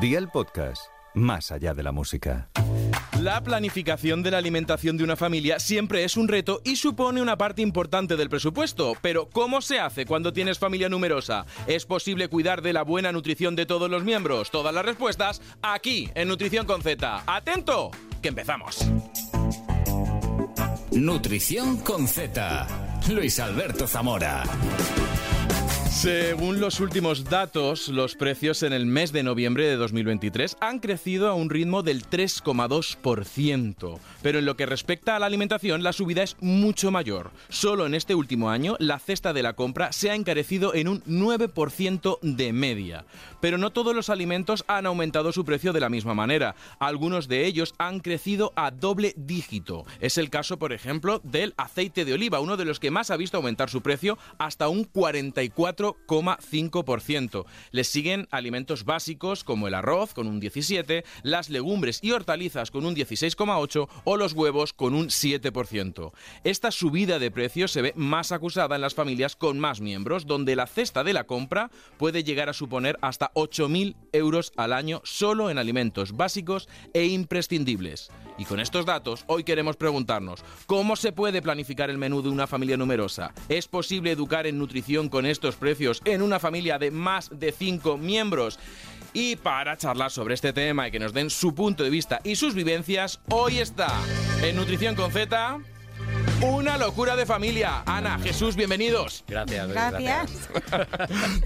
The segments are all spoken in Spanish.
Día el podcast, más allá de la música. La planificación de la alimentación de una familia siempre es un reto y supone una parte importante del presupuesto. Pero ¿cómo se hace cuando tienes familia numerosa? ¿Es posible cuidar de la buena nutrición de todos los miembros? Todas las respuestas aquí en Nutrición con Z. ¡Atento! Que empezamos. Nutrición con Z. Luis Alberto Zamora. Según los últimos datos, los precios en el mes de noviembre de 2023 han crecido a un ritmo del 3,2%. Pero en lo que respecta a la alimentación, la subida es mucho mayor. Solo en este último año, la cesta de la compra se ha encarecido en un 9% de media. Pero no todos los alimentos han aumentado su precio de la misma manera. Algunos de ellos han crecido a doble dígito. Es el caso, por ejemplo, del aceite de oliva, uno de los que más ha visto aumentar su precio hasta un 44%. 4,5%. Les siguen alimentos básicos como el arroz con un 17%, las legumbres y hortalizas con un 16,8% o los huevos con un 7%. Esta subida de precios se ve más acusada en las familias con más miembros, donde la cesta de la compra puede llegar a suponer hasta 8.000 euros al año solo en alimentos básicos e imprescindibles. Y con estos datos, hoy queremos preguntarnos, ¿cómo se puede planificar el menú de una familia numerosa? ¿Es posible educar en nutrición con estos precios? en una familia de más de 5 miembros. Y para charlar sobre este tema y que nos den su punto de vista y sus vivencias, hoy está en Nutrición con Z. Una locura de familia. Ana, Jesús, bienvenidos. Gracias. Gracias.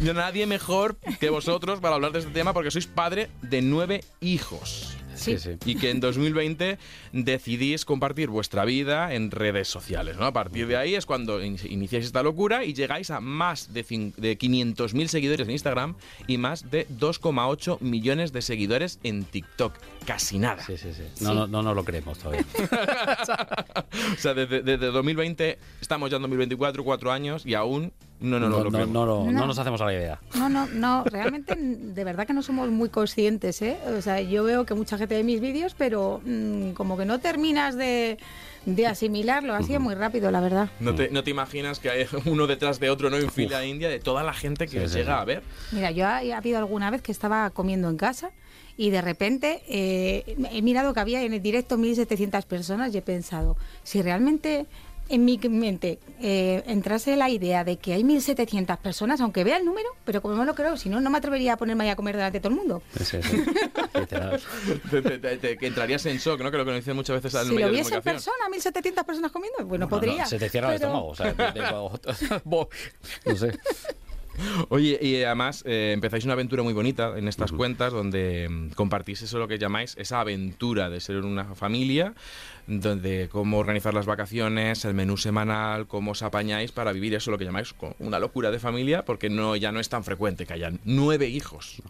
Nadie mejor que vosotros para hablar de este tema porque sois padre de nueve hijos. Sí. sí, Y que en 2020 decidís compartir vuestra vida en redes sociales, ¿no? A partir de ahí es cuando in- iniciáis esta locura y llegáis a más de, de 500.000 seguidores en Instagram y más de 2,8 millones de seguidores en TikTok. Casi nada. Sí, sí, sí. No, no, no lo creemos todavía. O sea, desde, desde 2020 estamos ya en 2024, cuatro años y aún no, no, no, no, no, no, no No. nos hacemos a la idea. No, no, no, realmente de verdad que no somos muy conscientes, ¿eh? O sea, yo veo que mucha gente ve mis vídeos, pero mm, como que no terminas de, de asimilarlo, ha sido muy rápido, la verdad. No te, no te imaginas que hay uno detrás de otro, ¿no? En fila india de toda la gente que Sí, os sí, llega sí. a ver. Mira, yo ha, ha habido alguna vez que estaba comiendo en casa y de repente eh, he mirado que había en el directo 1.700 personas y he pensado, si realmente en mi mente eh, entrase la idea de que hay 1.700 personas, aunque vea el número, pero como no lo creo, si no, no me atrevería a ponerme ahí a comer delante de todo el mundo. Sí, sí. Literal. Te- te- te- te- que entrarías en shock, ¿no? Que lo que nos dicen muchas veces al Si medio lo viese en persona, 1.700 personas comiendo, bueno, No, no, podría. se te cierra el pero- estómago. O sea, de- de- bo- no sé. Oye, y además eh, empezáis una aventura muy bonita en estas cuentas donde mm, compartís eso lo que llamáis esa aventura de ser una familia, donde cómo organizar las vacaciones, el menú semanal, cómo os apañáis para vivir eso lo que llamáis una locura de familia, porque no ya no es tan frecuente que hayan nueve hijos.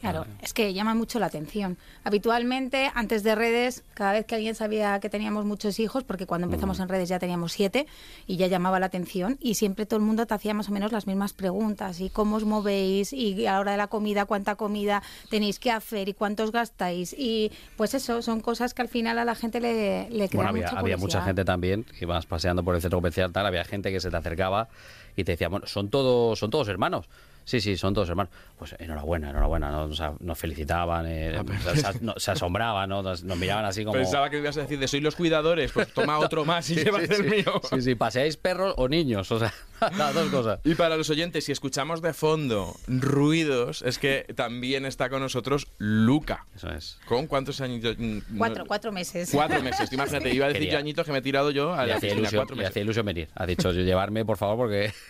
Claro, es que llama mucho la atención. Habitualmente, antes de redes, cada vez que alguien sabía que teníamos muchos hijos, porque cuando empezamos en redes ya teníamos siete, y ya llamaba la atención, y siempre todo el mundo te hacía más o menos las mismas preguntas, y cómo os movéis, y a la hora de la comida, cuánta comida tenéis que hacer, y cuántos gastáis, y pues eso, son cosas que al final a la gente le, le crean Bueno, había, mucha había mucha gente también que ibas paseando por el centro comercial, tal, había gente que se te acercaba y te decía, bueno, son todos, son todos hermanos. Sí, sí, son todos hermanos. Pues enhorabuena, enhorabuena, ¿no? Sea, nos felicitaban, eh, sea, se, no- se asombraban, ¿no? Nos, nos miraban así como... Pensaba que ibas a decir de soy los cuidadores, pues toma otro más y Sí, lleva sí, el sí. mío. Sí, sí, paseáis perros o niños, o sea, las dos cosas. Y para los oyentes, si escuchamos de fondo ruidos, es que también está con nosotros Luca. Eso es. ¿Con cuántos años? Cuatro, cuatro meses. Cuatro meses. Imagínate, iba a decir Quería- yo añitos que me he tirado yo a la hacía, piscina. ilusión, Cuatro le meses. hacía ilusión venir. Ha dicho, llevarme, por favor, porque...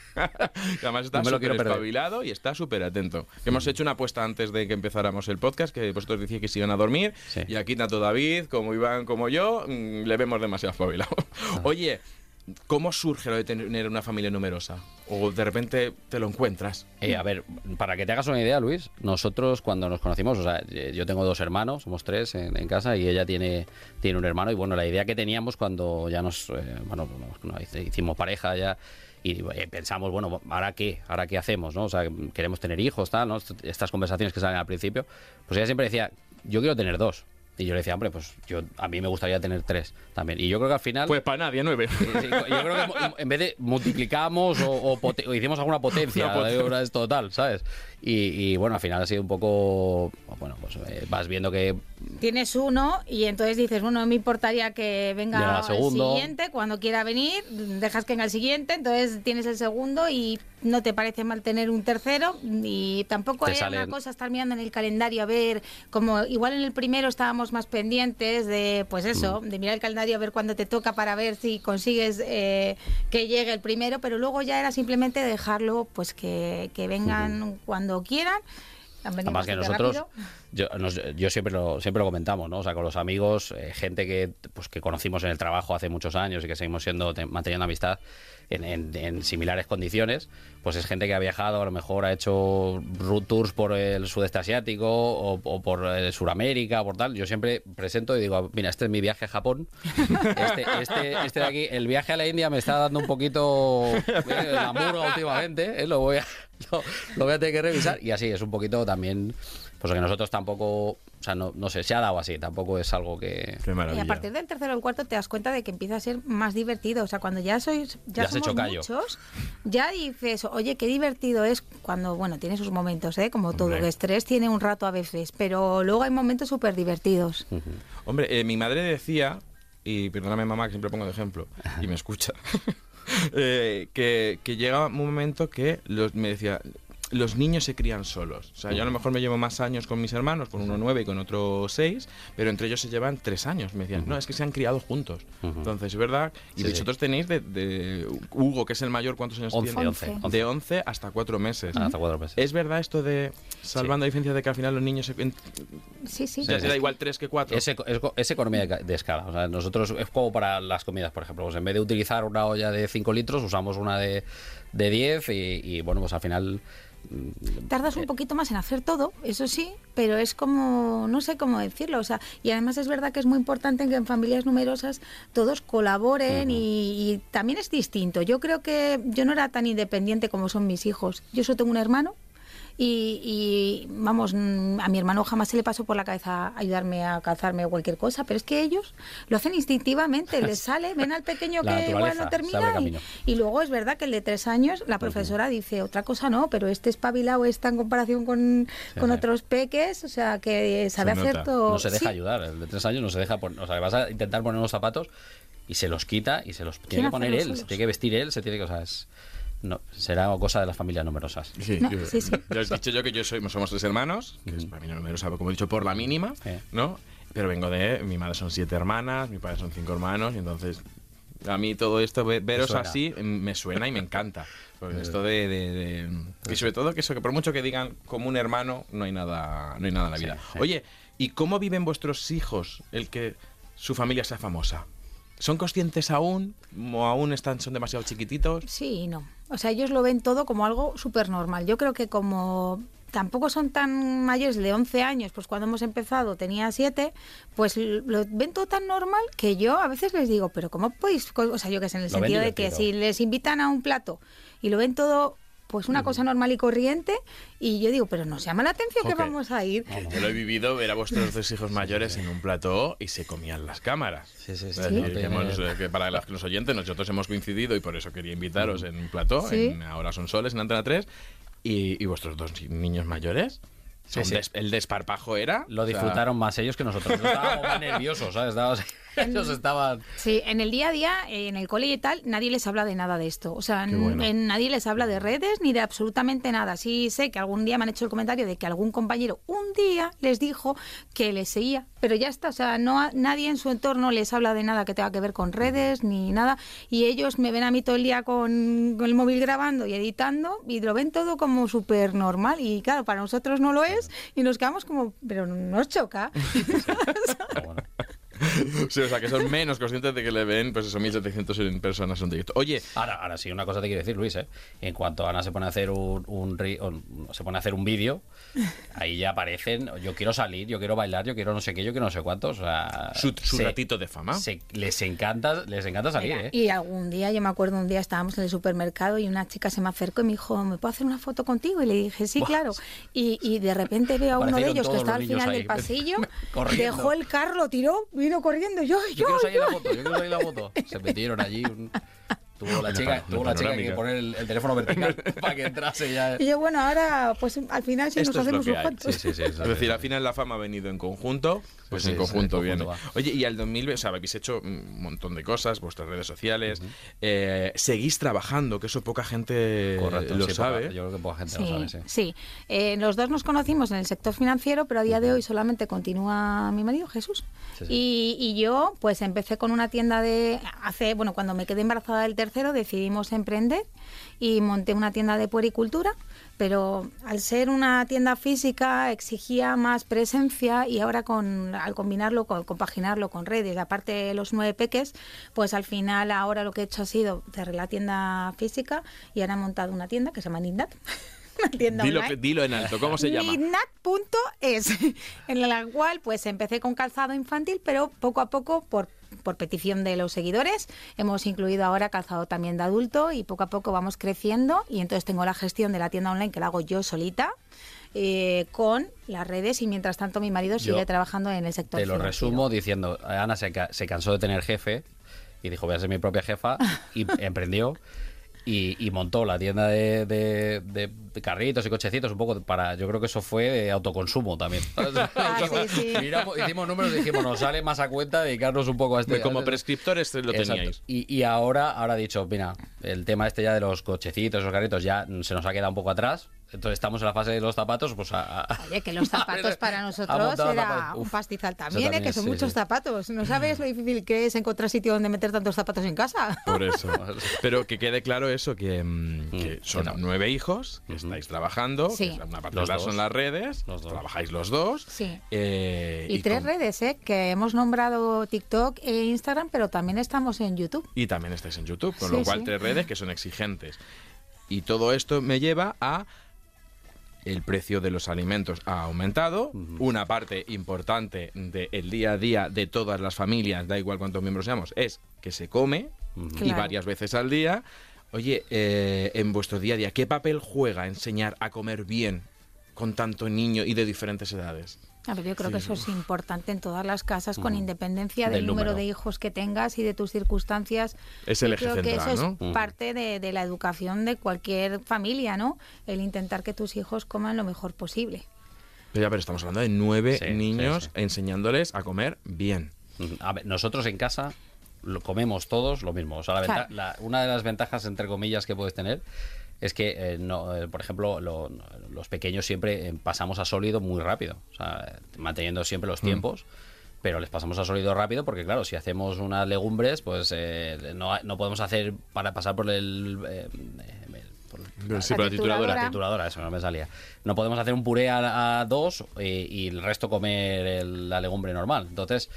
Que además está No súper espabilado y está súper atento. Que hemos hecho una apuesta antes de que empezáramos el podcast, que vosotros decíais que se iban a dormir. Sí. Y aquí tanto David como Iván como yo mm, le vemos demasiado espabilado. Ah. Oye, ¿cómo surge lo de tener una familia numerosa? O de repente te lo encuentras. Eh, a ver, para que te hagas una idea, Luis, nosotros cuando nos conocimos, o sea, eh, yo tengo dos hermanos, somos tres en, casa y ella tiene, tiene un hermano. Y bueno, la idea que teníamos cuando ya nos, eh, hicimos pareja ya y pensamos, bueno, ¿ahora qué? ¿Ahora qué hacemos? ¿no? O sea, queremos tener hijos, tal, ¿no? Est- Estas conversaciones que salen al principio. Pues ella siempre decía, yo quiero tener dos. Y yo le decía, hombre, pues yo a mí me gustaría tener tres también. Y yo creo que al final... Pues para nadie, nueve. Sí, sí, yo creo que en vez de multiplicamos o, o pote- o hicimos alguna potencia, Una potencia. es total, ¿sabes? Y, y, bueno, al final ha sido un poco. Bueno, pues eh, vas viendo que. Tienes uno y entonces dices, bueno, no me importaría que venga el siguiente, cuando quiera venir, dejas que venga el siguiente, entonces tienes el segundo y no te parece mal tener un tercero y tampoco es salen- una cosa estar mirando en el calendario a ver, como igual en el primero estábamos más pendientes de, pues eso, Mm. de mirar el calendario a ver cuándo te toca para ver si consigues eh, que llegue el primero, pero luego ya era simplemente dejarlo, pues que, que vengan cuando quieran. Han venido Además que nosotros, yo, nos- yo siempre lo siempre lo comentamos, ¿no? O sea, con los amigos, eh, gente que pues que conocimos en el trabajo hace muchos años y que seguimos siendo te- manteniendo amistad en, similares condiciones, pues es gente que ha viajado, a lo mejor ha hecho road tours por el sudeste asiático o, o por eh, Sudamérica, por tal. Yo siempre presento y digo, mira, este es mi viaje a Japón. Este, este, este de aquí, el viaje a la India me está dando un poquito eh, la últimamente, lo voy a lo voy a tener que revisar y así es un poquito también pues que nosotros tampoco o sea no, no sé se ha dado así tampoco es algo que Qué Y a partir del tercero o el cuarto te das cuenta de que empieza a ser más divertido. O sea, cuando ya sois, ya, Ya has somos hecho callo. muchos, ya dices, oye, qué divertido es cuando, bueno, tiene sus momentos, ¿eh? Como todo, Hombre. el estrés tiene un rato a veces, pero luego hay momentos súper divertidos. Hombre, eh, mi madre decía, y perdóname mamá que siempre pongo de ejemplo, y me escucha, eh, que, que llega un momento que los, me decía, los niños se crían solos. O sea, yo a lo mejor me llevo más años con mis hermanos, con uno nueve y con otro seis, pero entre ellos se llevan tres años. Me decían, no, es que se han criado juntos. Entonces, es verdad. Y Sí, sí. vosotros tenéis de, de Hugo, que es el mayor, ¿cuántos años Once, tiene? once, once. De 11 hasta cuatro meses. hasta cuatro meses ¿Es verdad esto de, salvando la diferencia de que al final los niños se, en- Sí, sí. ya sí. te da igual tres que cuatro? es, eco- es, co- es economía de, ca- de escala. O sea, nosotros es como para las comidas, por ejemplo. Pues en vez de utilizar una olla de 5 litros, usamos una de, de 10 y, y, bueno, pues al final. Tardas un poquito más en hacer todo, eso sí, pero es como, no sé cómo decirlo, o sea, y además es verdad que es muy importante que en familias numerosas todos colaboren y, y también es distinto. Yo creo que yo no era tan independiente como son mis hijos. Yo solo tengo un hermano y, y, vamos, a mi hermano jamás se le pasó por la cabeza ayudarme a calzarme o cualquier cosa, pero es que ellos lo hacen instintivamente, les sale, ven al pequeño que igual naturaleza, no se abre termina y, luego es verdad que el de tres años, la profesora dice otra cosa no, pero este espabilado está en comparación con, con otros peques, o sea, que sabe Se hacer todo. no se deja Sí, ayudar. El de tres años no se deja poner. O sea, vas a intentar poner unos zapatos y se los quita y se los tiene que poner él. Se tiene que vestir él, se tiene que. O sea, es. No, será cosa de las familias numerosas. Sí, No, yo- sí, sí. Ya os he dicho yo que yo soy, somos tres hermanos, que es para mí numerosa, como he dicho, por la mínima, Sí. ¿no? Pero vengo de, mi madre son siete hermanas, mi padre son cinco hermanos, y entonces a mí todo esto, ve- veros así, em, me suena y me encanta. Porque esto de, de- de- Y sobre todo que eso, que por mucho que digan como un hermano, no hay nada, no hay nada en la vida. sí. Oye, ¿y cómo viven vuestros hijos el que su familia sea famosa? ¿Son conscientes aún? ¿O aún están, son demasiado chiquititos? Sí y no. O sea, ellos lo ven todo como algo súper normal. Yo creo que como tampoco son tan mayores de 11 años, pues cuando hemos empezado tenía 7, pues lo ven todo tan normal que yo a veces les digo, pero ¿cómo podéis? O sea, yo que sé, en el Lo sentido de que si les invitan a un plato y lo ven todo pues una cosa normal y corriente y yo digo, pero nos llama la atención que vamos a ir. Yo lo he vivido ver a vuestros dos hijos mayores en un plató y se comían las cámaras. Sí, sí, sí. No que eh, que para los, oyentes, nosotros hemos coincidido y por eso quería invitaros en un plató, Sí. en Ahora son soles, en Antena 3, y, y vuestros dos niños mayores, son sí. des- el desparpajo era... Lo o sea, disfrutaron más ellos que nosotros. Nosotros Estábamos más nerviosos, ¿sabes? Estábamos- ellos estaban. Sí, en el día a día, en el cole y tal, nadie les habla de nada de esto. O sea, bueno. en- nadie les habla de redes ni de absolutamente nada. Sí sé que algún día me han hecho el comentario de que algún compañero un día les dijo que les seguía, pero ya está. O sea, no ha- nadie en su entorno les habla de nada que tenga que ver con redes ni nada. Y ellos me ven a mí todo el día con, con el móvil grabando y editando y lo ven todo como súper normal. Y claro, para nosotros no lo es y nos quedamos como, pero nos choca. Sí, o sea, que son menos conscientes de que le ven, pues eso, 1.700 personas en directo. Oye, Ahora, ahora sí, una cosa te quiero decir, Luis, ¿eh? En cuanto Ana se pone a hacer un, un se pone a hacer un vídeo, ahí ya aparecen, yo quiero salir, yo quiero bailar, yo quiero no sé qué, yo quiero no sé cuántos. O sea, su, su se- ratito de fama. se- les encanta, les encanta salir, Mira, ¿eh? Y algún día, yo me acuerdo un día estábamos en el supermercado y una chica se me acercó y me dijo, ¿me puedo hacer una foto contigo? Y le dije, sí, Buah. claro. Y, y de repente veo a uno de ellos que los al final ahí, del pasillo, corriendo. dejó el carro, lo tiró, corriendo. Yo, Yo yo, quiero salir en la yo. foto, yo quiero salir la foto. Se metieron allí. un- Tuvo la chica, tuvo la chica que poner el, el teléfono vertical para que entrase ya. Y yo, bueno, ahora, pues al final sí Esto nos hacemos hay. cuantos. Sí, sí, sí. Es decir, al final la fama ha venido en conjunto, pues Sí, en sí, conjunto en viene. conjunto Oye, y al 2020, o sea, habéis hecho un montón de cosas, vuestras redes sociales, eh, seguís trabajando, que eso poca gente Correcto, lo sí, sabe. poca- yo creo que poca gente Sí, lo sabe, sí. sí. Eh, los dos nos conocimos en el sector financiero, pero a día de hoy solamente continúa mi marido, Jesús. Sí, sí. Y, y yo, pues empecé con una tienda de. Hace, bueno, cuando me quedé embarazada del tercero, decidimos emprender y monté una tienda de puericultura. Pero al ser una tienda física exigía más presencia y ahora con, al combinarlo, con, compaginarlo con redes, aparte de los nueve peques, pues al final ahora lo que he hecho ha sido cerrar la tienda física y ahora he montado una tienda que se llama tienda Dilo, dilo en alto, ¿cómo se llama? Midnat.es, en la cual pues empecé con calzado infantil, pero poco a poco, por, por petición de los seguidores, hemos incluido ahora calzado también de adulto y poco a poco vamos creciendo y entonces tengo la gestión de la tienda online que la hago yo solita. eh, con las redes y mientras tanto mi marido Yo sigue trabajando en el sector Te lo financiero. resumo diciendo, Ana se, ca- se cansó de tener jefe y dijo, voy a ser mi propia jefa y emprendió y, y montó la tienda de, de- carritos y cochecitos un poco para, yo creo que eso fue de autoconsumo también. Ah, sí, sí. Miramos- hicimos números y dijimos, nos sale más a cuenta dedicarnos un poco a este... Como a- prescriptores lo Exacto. teníais. Y, y ahora, ahora ha dicho, mira, el tema este ya de los cochecitos, los carritos, ya se nos ha quedado un poco atrás. Entonces estamos en la fase de los zapatos, pues a... a- Oye, que los zapatos para nosotros era un pastizal también, ¿eh? que son sí, muchos sí. zapatos. ¿No sabes lo difícil que es encontrar sitio donde meter tantos zapatos en casa? Por eso. Pero que quede claro eso, que, mm, que son que nueve hijos, que estáis trabajando, Sí. que una parte Los de las dos. son las redes, Los dos. trabajáis los dos. Sí. eh, Y, tres con- redes, ¿eh? Que hemos nombrado TikTok e Instagram, pero también estamos en YouTube. Y también estáis en YouTube, con Sí, lo cual sí. tres redes que son exigentes. Y todo esto me lleva a el precio de los alimentos ha aumentado, una parte importante del día a día de todas las familias, da igual cuántos miembros seamos, es que se come y Claro. varias veces al día. Oye, eh, en vuestro día a día, ¿qué papel juega enseñar a comer bien con tanto niño y de diferentes edades? A ver, yo creo que eso es importante en todas las casas, con independencia del, Del número. número. de hijos que tengas y de tus circunstancias. Es el Yo eje creo que eso ¿no? es parte de, de la educación de cualquier familia, ¿no? El intentar que tus hijos coman lo mejor posible. Pero ya, pero estamos hablando de nueve Sí, niños sí. enseñándoles a comer bien. A ver, nosotros en casa lo comemos todos lo mismo. O sea, la venta- Claro. la- una de las ventajas, entre comillas, que puedes tener es que, eh, no, eh, por ejemplo, lo- los pequeños siempre eh, pasamos a sólido muy rápido. O sea, manteniendo siempre los tiempos. Pero les pasamos a sólido rápido porque, claro, si hacemos unas legumbres, pues eh, no, no podemos hacer para pasar por el... eh, por- Sí, por la trituradora. la trituradora, eso no me salía. No podemos hacer un puré a, a dos eh, y el resto comer el- la legumbre normal. Entonces,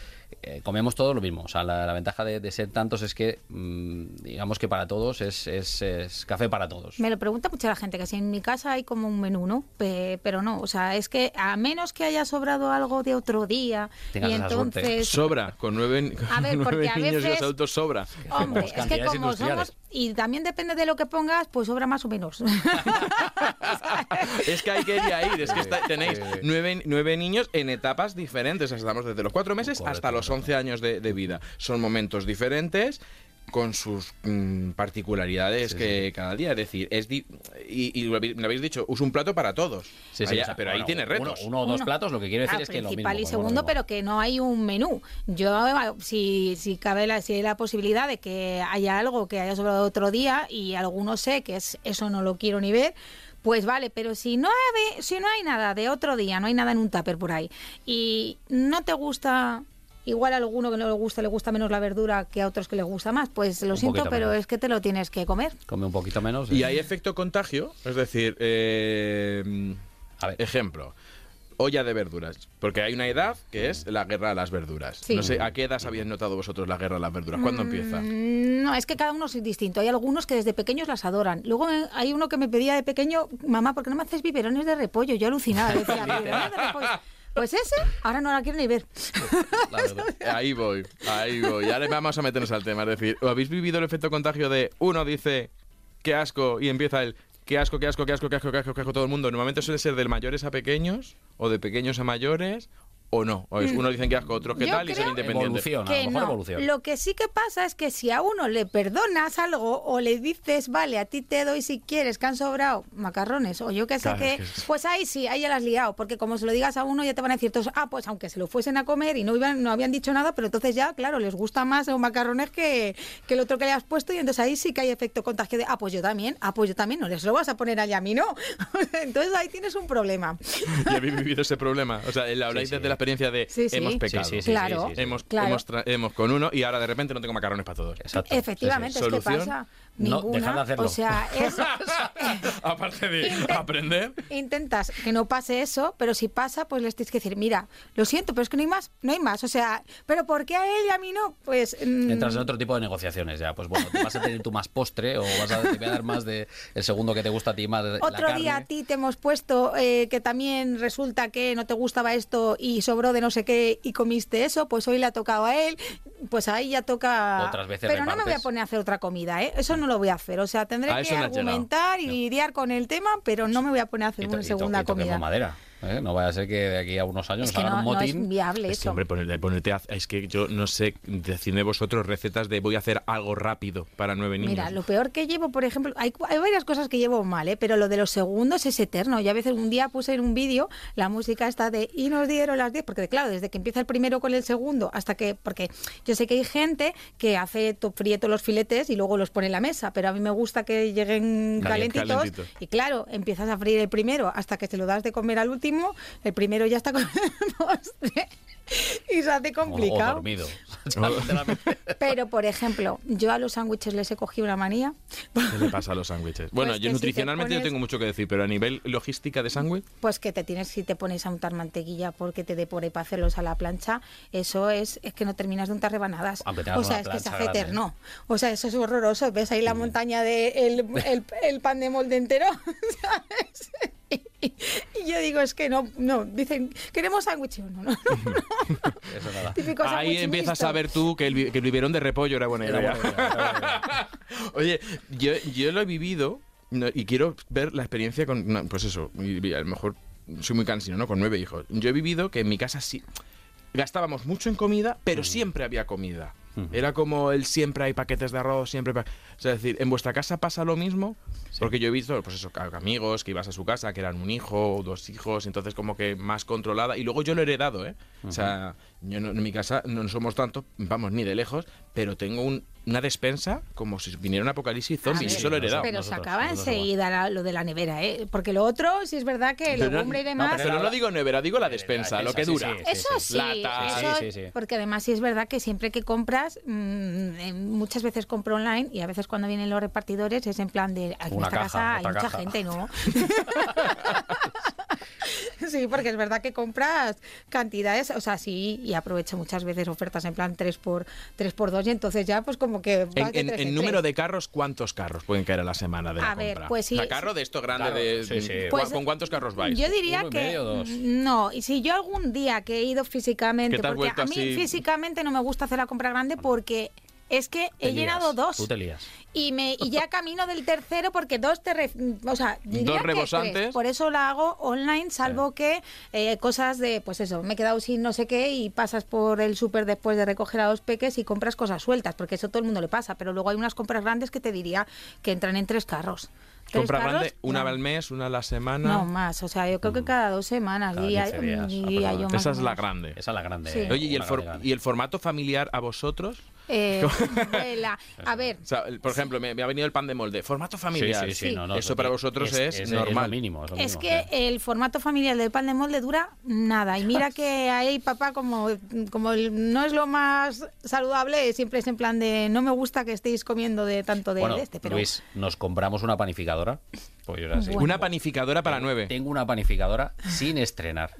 eh, comemos todo lo mismo. O sea, la, la ventaja de, de ser tantos es que, mm, digamos que para todos es, es- es café para todos. Me lo pregunta mucha la gente, que si en mi casa hay como un menú, ¿no? Pe- pero no, o sea, es que a menos que haya sobrado algo de otro día Tengas y suerte. entonces... Sobra, con nueve, con A ver, nueve porque a niños y veces- los adultos sobra. Hombre, es que como somos... Y también depende de lo que pongas, pues sobra más o menos. Es que hay que ir a ir, es que está- tenéis nueve, nueve niños en etapas diferentes. Estamos desde los cuatro meses hasta los correcto. 11 años de, de vida. Son momentos diferentes con sus mm, particularidades Sí, que cada día. Es decir, es di- y, y lo habéis- me lo habéis dicho, es un plato para todos. Sí, sí, Ahí- o sea, pero ahí tiene retos. Uno, o dos Uno. platos, lo que quiero decir Ah, es que lo mismo. principal y segundo, mismo. pero que no hay un menú. Yo, si, si cabe la, si hay la posibilidad de que haya algo que haya sobrado otro día y alguno sé que es, eso no lo quiero ni ver, pues vale, pero si no, hay, si no hay nada de otro día, no hay nada en un tupper por ahí, y no te gusta... Igual a alguno que no le gusta le gusta menos la verdura que a otros que le gusta más. Pues lo Un siento, pero menos. es que te lo tienes que comer. Come un poquito menos. Y eh. hay efecto contagio, es decir, eh, A ver. ejemplo. olla de verduras. Porque hay una edad que es la guerra a las verduras. Sí. No sé, ¿a qué edad habéis notado vosotros la guerra a las verduras? ¿Cuándo empieza? Mm, No, es que cada uno es distinto. Hay algunos que desde pequeños las adoran. Luego eh, hay uno que me pedía de pequeño, mamá, ¿por qué no me haces biberones de repollo? Yo alucinaba, decía, biberones de repollo. Pues ese, ahora no la quiero ni ver. Verdad. Ahí voy, ahí voy. Le vamos a meternos al tema. Es decir, ¿habéis vivido el efecto contagio de uno dice qué asco y empieza el qué asco, qué asco, qué asco, qué asco, qué asco, qué asco todo el mundo? Normalmente suele ser de mayores a pequeños o de pequeños a mayores o no. O es, uno dicen qué asco, otros qué Yo tal y son creo- independientes. A que lo mejor no. Lo que sí que pasa es que si a uno le perdonas algo o le dices, vale, a ti te doy si quieres, que han sobrado macarrones o yo qué sé Claro, qué, es que es- pues ahí sí, ahí ya las has liado, porque como se lo digas a uno ya te van a decir todos, ah, pues aunque se lo fuesen a comer y no, iban, no habían dicho nada, pero entonces ya, claro, les gusta más los macarrones que, que el otro que le has puesto y entonces ahí sí que hay efecto contagio de, ah, pues yo también, ah, pues yo también, no les lo vas a poner allá a mí, no. entonces ahí tienes un problema. ¿Y habéis vivido ese problema? O sea, le habláis Sí, sí. desde la experiencia de Sí, sí. hemos pecado. Sí, sí, sí, Claro. sí, sí, sí. Hemos, Claro. hemos, con uno y ahora de repente no tengo macarrones para todos. Exacto. Efectivamente, Sí, sí. es que ¿Solución? No, dejar de hacerlo. O sea, es, Aparte de aprender. intentas que no pase eso, pero si pasa, pues les tienes que decir, mira, lo siento, pero es que no hay más, no hay más. O sea, ¿pero por qué a él y a mí no? Pues... mm, Entras en otro tipo de negociaciones ya. Pues bueno, vas a tener tú más postre o vas a, te voy a dar más de el segundo que te gusta a ti más. de la Otro día a carne. ti te hemos puesto eh, que también resulta que no te gustaba esto y sobró de no sé qué y comiste eso, pues hoy le ha tocado a él, pues ahí ya toca... Otras veces Pero no me voy a poner a hacer otra comida, ¿eh? Eso no lo voy a hacer. O sea, tendré A que no argumentar y lidiar con el tema, pero no me voy a poner a hacer una segunda comida. madera. ¿Eh? No vaya a ser que de aquí a unos años Es que hagan no, un no motín. es viable Es que, eso. hombre, ponerte, ponerte a- es que yo no sé, decidme vosotros recetas de voy a hacer algo rápido para nueve niños. Mira, lo peor que llevo, por ejemplo, hay, hay varias cosas que llevo mal, ¿eh? pero lo de los segundos es eterno. Y a veces un día puse en un vídeo la música esta de y nos dieron las 10, porque claro, desde que empieza el primero con el segundo hasta que, porque yo sé que hay gente que hace to- fríe todos los filetes y luego los pone en la mesa, pero a mí me gusta que lleguen calentitos. Y claro, empiezas a freír el primero hasta que se lo das de comer al último, el primero ya está con el postre. Y se hace o- O, complicado. dormido. Pero, por ejemplo, yo a los sándwiches les he cogido una manía. ¿Qué le pasa a los sándwiches? Bueno, Pues yo si te nutricionalmente no pones- tengo mucho que decir, pero a nivel logística de sándwich, Pues que te tienes, si te pones a untar mantequilla porque te dé por ahí para hacerlos a la plancha, eso es, es que no terminas de untar rebanadas. O sea, es que se hace eterno. O sea, eso es horroroso. Ves ahí la montaña de el, el- el pan de molde entero, ¿sabes? Y yo digo, es que no, no, dicen, queremos sándwich. Yo, No, no, no. Eso nada. Típico ahí empiezas mixto. a ver tú que el, que el biberón de repollo era buena Era idea. buena idea, era buena idea. Oye, yo, yo lo he vivido no, y quiero ver la experiencia con, no, pues eso, a lo mejor soy muy cansino, ¿no? Con nueve hijos. Yo he vivido que en mi casa sí gastábamos mucho en comida, pero siempre había comida. Era como el siempre hay paquetes de arroz, siempre... hay pa- O sea, es decir, ¿en vuestra casa pasa lo mismo? Porque yo he visto, pues eso, amigos que ibas a su casa, que eran un hijo o dos hijos, entonces como que más controlada. Y luego yo lo he heredado, ¿eh? O sea, yo no- en mi casa no somos tantos, vamos, ni de lejos, pero tengo un- una despensa como si viniera un apocalipsis zombie. ver, Eso lo he heredado. Pero Nosotros, se acaba nosotros enseguida la- lo de la nevera, ¿eh? Porque lo otro, sí es verdad que Pero no- legumbre y demás... pero no lo digo nevera, digo la despensa, lo que dura. sí, sí. Eso sí, Lata. eso- Sí, sí, sí. porque además sí es verdad que siempre que compras, mm, eh, muchas veces compro online y a veces cuando vienen los repartidores es en plan de, aquí en esta caja, casa hay otra mucha caja. gente, ¿no? sí, porque es verdad que compras cantidades, o sea, sí, y aprovecho muchas veces ofertas en plan 3 por 3 por 2 y entonces ya pues como que... En, de en- tres en en número de carros, ¿cuántos carros pueden caer a la semana de la A ver, compra? pues sí, O sea, carro de esto grande Claro, de... sí, sí. ¿cu- Pues, ¿Con cuántos carros vais? Yo diría ¿Uno y que medio o dos? no, y si yo algún día que he ido físicamente, porque a mí así- físicamente no me gusta hacer la compra grande porque es que Te he lías, llenado dos. Tú te lías. Y, me, y ya camino del tercero porque dos te... re- o sea, diría Dos que rebosantes. tres. Por eso la hago online, salvo que eh, cosas de, pues eso, me he quedado sin no sé qué y pasas por el súper después de recoger a los peques y compras cosas sueltas, porque eso todo el mundo le pasa. Pero luego hay unas compras grandes que te diría que entran en tres carros. ¿Tres Compra carros? grande, una No. al mes, una a la semana. No, más. O sea, yo creo que cada dos semanas, Cada diría, 15 días, diría yo más Esa es la grande. Esa es la grande. Sí. eh, Oye, ¿y el, grande. ¿y el formato familiar a vosotros? Eh, vuela. A ver, O sea, el- por ejemplo, me, me ha venido el pan de molde. Formato familiar. sí, sí, Sí. no, no, Eso para vosotros es normal. mínimo. Es, lo es mínimo, que sí. el formato familiar del pan de molde dura nada. Y mira que ahí, papá, como, como el- no es lo más saludable, siempre es en plan de no me gusta que estéis comiendo de tanto de, Bueno, de este. Pero Luis, nos compramos una panificadora. Pues yo era así. Bueno. Una panificadora para nueve. Tengo una panificadora sin estrenar.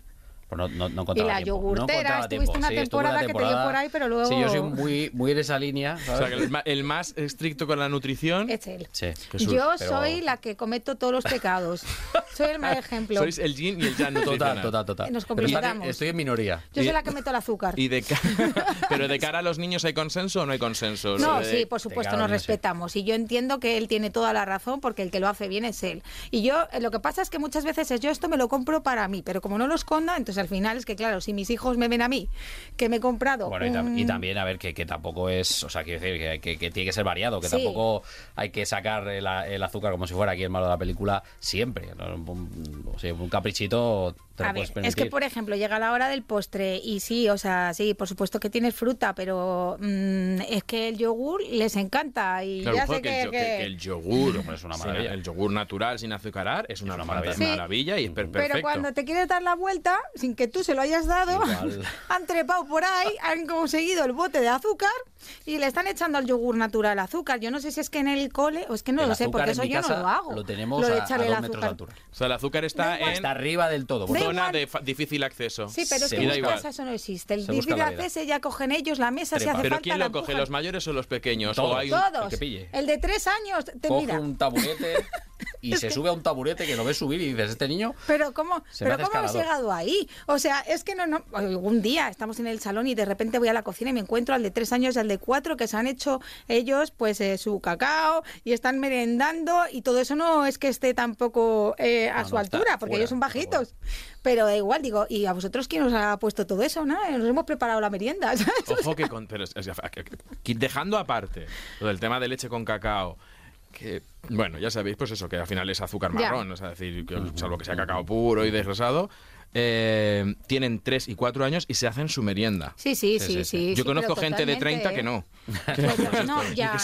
Pues no, no, no Y encontraba la tiempo, no yogurtera, encontraba estuviste tiempo. una Sí, estuve temporada que te dio por ahí, pero luego- Sí, yo soy muy, muy en esa línea, O ¿sabes? sea, que el, el más estricto con la nutrición. Es él. Sí. Jesús, Yo pero- soy la que cometo todos los pecados. soy el mal ejemplo. Sois el yin y el yang Total, total, total. Nos estoy en minoría. Yo y- soy la que meto el azúcar. Y de Pero de cara a los niños, ¿hay consenso o no hay consenso? No, de- sí, por supuesto, nos respetamos. Y yo entiendo que él tiene toda la razón porque el que lo hace bien es él. Y yo, eh, lo que pasa es que muchas veces es yo esto me lo compro para mí, pero como no lo esconda, entonces al final es que, claro, si mis hijos me ven a mí que me he comprado. Bueno, y, tam- un- y también, a ver, que, que tampoco es, o sea, quiero decir, que, que- que tiene que ser variado, que Sí. tampoco hay que sacar el, el azúcar como si fuera aquí el malo de la película siempre. ¿no? Un, o sea, un caprichito A ver, es que por ejemplo llega la hora del postre y sí, o sea, sí, por supuesto que tienes fruta, pero mm, es que el yogur les encanta y Claro, ya ojo, sé que, que, el, yo- que- que- que el yogur Hombre, es una maravilla. el yogur natural sin azucarar es una, una maravilla, maravilla. maravilla y es per- perfecto. Pero cuando te quieres dar la vuelta, sin que tú se lo hayas dado, han trepado por ahí, han conseguido el bote de azúcar y le están echando al yogur natural azúcar. Yo no sé si es que en el cole, o es que no El lo sé, azúcar porque eso yo no lo hago. Lo tenemos Lo de a, a echarle dos el metros de azúcar. altura. O sea, el azúcar está en Está arriba del todo. Zona de difícil acceso. Sí, pero es que en da mi igual. casa eso no existe. El difícil acceso ya cogen ellos la mesa si hace Pero falta. ¿quién la lo coge, los mayores o los pequeños? Todos. ¿O hay un- Todos. el que pille. El de tres años, te Coge mira. un taburete y se sube a un taburete que lo ves subir y dices, este niño... Pero cómo, pero cómo escalador. llegado ahí? O sea, es que no, no. Un día estamos en el salón y de repente voy a la cocina y me encuentro al de tres años y al de cuatro que se han hecho ellos, pues eh, su cacao y están merendando y todo eso no es que esté tampoco eh, a No, su no, altura, porque fuera, ellos son bajitos. Pero da igual, digo, ¿y a vosotros quién os ha puesto todo eso? ¿no? Nos hemos preparado la merienda. ¿sabes? Ojo que con, pero es- es- que- dejando aparte lo del tema de leche con cacao, que bueno, ya sabéis, pues eso, que al final es azúcar Ya. marrón, es decir, que, salvo que sea cacao puro y desgrasado, eh, tienen 3 y 4 años y se hacen su merienda. Sí, sí, Sí, sí, sí, sí. sí. Yo sí, conozco gente de totalmente, 30 que no. Pues no, ya.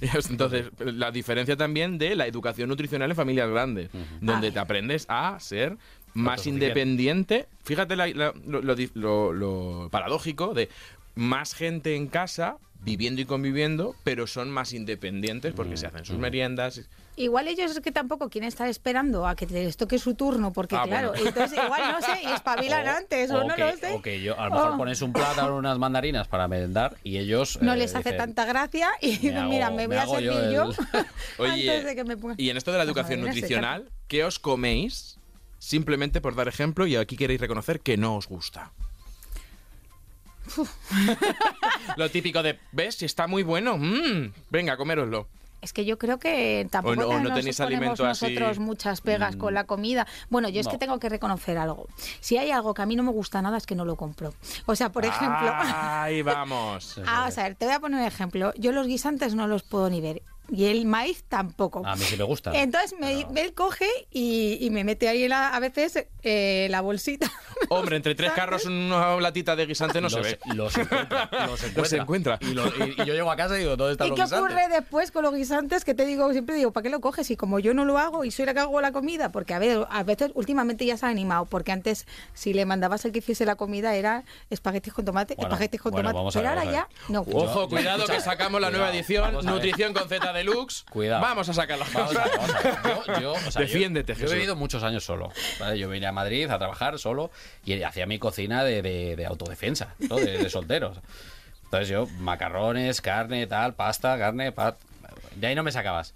Entonces, la diferencia también de la educación nutricional en familias grandes, donde Ay. te aprendes a ser más independiente. Fíjate la- la- lo, lo di- lo- lo paradójico de más gente en casa viviendo y conviviendo, pero son más independientes porque se hacen sus meriendas. Igual ellos es que tampoco quieren estar esperando a que les toque su turno, porque Ah, claro, bueno. entonces igual no sé, y espabilan antes, o, no que, lo sé. o que yo, a lo mejor Oh. pones un plátano, unas mandarinas para merendar y ellos... no eh, les hace dicen, tanta gracia y dicen, hago- mira, me me voy a yo servir yo, el- Oye, antes de que me pongan... y en esto de la Las educación nutricional, ¿qué os coméis? Simplemente por dar ejemplo, y aquí queréis reconocer que no os gusta. Lo típico de, ¿ves? Está muy bueno. mm, venga, coméroslo. Es que yo creo que tampoco O no- o no nos tenéis ponemos alimento así. nosotros muchas pegas con la comida. Bueno, yo es que tengo que reconocer algo. Si hay algo que a mí no me gusta nada es que no lo compro. O sea, por ejemplo... Ahí vamos. Ah, o sea, te voy a poner un ejemplo. Yo los guisantes no los puedo ni ver. Y el maíz tampoco. A mí sí me gusta. Entonces me, Pero- él coge y, y me mete ahí la- a veces eh, la bolsita. Hombre, entre tres carros una latita de guisante no se ve. los encuentra. Los encuentra. Los encuentra. Y, lo- y- y yo llego a casa y digo, ¿dónde están ¿Y los qué guisantes? ocurre después con los guisantes? Que te digo, siempre digo, ¿para qué lo coges? Y como yo no lo hago y soy la que hago la comida, porque a ver, a veces últimamente ya se ha animado, porque antes si le mandabas el que hiciese la comida era espaguetis con tomate, Bueno, espaguetis con bueno, tomate. Pero ver, ahora ya, no. Ojo, cuidado que sacamos la nueva edición. Nutrición con Z Deluxe. Cuidado. Vamos a sacar las Vamos cosas. ver, vamos a ver. Yo, yo, o sea, yo- Defiéndete, yo, Jesús. he vivido muchos años solo. ¿vale? Yo vine a Madrid a trabajar solo y hacía mi cocina de, de- de autodefensa, ¿no? de, de solteros. Entonces yo, macarrones, carne, tal, pasta, carne, pat. De ahí no me sacabas.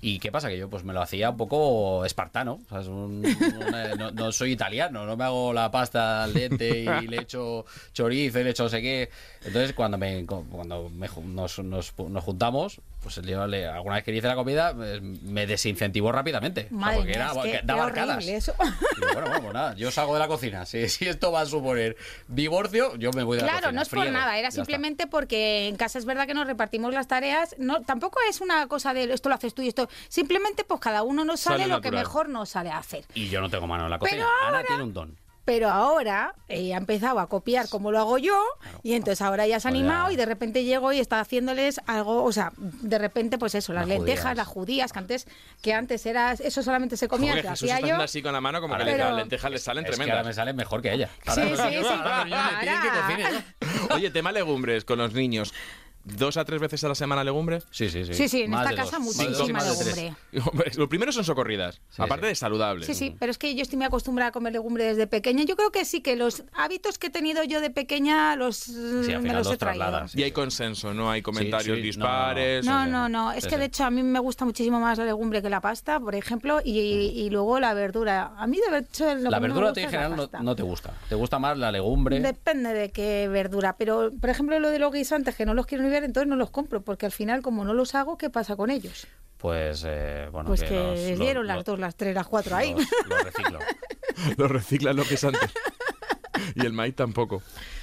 ¿Y qué pasa? Que yo pues me lo hacía un poco espartano. o sea, es un- una- no, no soy italiano, no me hago la pasta al dente y le echo chorizo y le echo no sé qué. Entonces cuando me cuando me nos, nos- nos juntamos, pues yo le- alguna vez que hice la comida eh, me desincentivó rápidamente. O sea, Madre porque era, es que daba arcadas. eso. Bueno, bueno, pues nada, yo salgo de la cocina. Si, si esto va a suponer divorcio, yo me voy de la Claro, cocina. no es por nada, era está. simplemente porque en casa es verdad que nos repartimos las tareas. No, tampoco es una cosa de esto lo haces tú y esto. Simplemente, pues cada uno nos sale, Sale lo que mejor nos sale a hacer. Y yo no tengo mano en la cocina. Pero Ana ahora- tiene un don. Pero ahora eh, ha empezado a copiar como lo hago yo y entonces ahora ya se ha animado y de repente llego y está haciéndoles algo, o sea, de repente pues eso, las Las lentejas, judías. las judías, que antes, que antes era, eso solamente se comía, que hacía yo. así con la mano como Ahora que Pero- las lentejas le salen Es que ahora tremendas. me sale mejor que ella. Sí, Ahora sí, sí. ahora Ahora. Oye, tema legumbres con los niños. Dos a tres veces a la semana legumbres. Sí, sí, sí. Sí, sí, en Más esta casa dos. Muchísima legumbre. Lo primero son socorridas, Sí, aparte sí. de saludable. Sí, sí, pero es que yo estoy muy acostumbrada a comer legumbre desde pequeña. Yo creo que sí, que los hábitos que he tenido yo de pequeña los, al me los he traído. Y hay consenso, no hay comentarios no, dispares. No, no, no. Es Sí, que sí. de hecho a mí me gusta muchísimo más la legumbre que la pasta, por ejemplo, y, y luego la verdura. A mí de hecho lo La que me verdura en general no te gusta. Te gusta más la legumbre. Depende de qué verdura, pero por ejemplo lo de los guisantes que no los quiero ni entonces no los compro, porque al final como no los hago, ¿qué pasa con ellos? Pues, eh, bueno, Pues que los- les los- dieron los- las dos, las tres, las cuatro ahí. Los, los reciclo. Lo reciclan lo que es antes. y el maíz tampoco.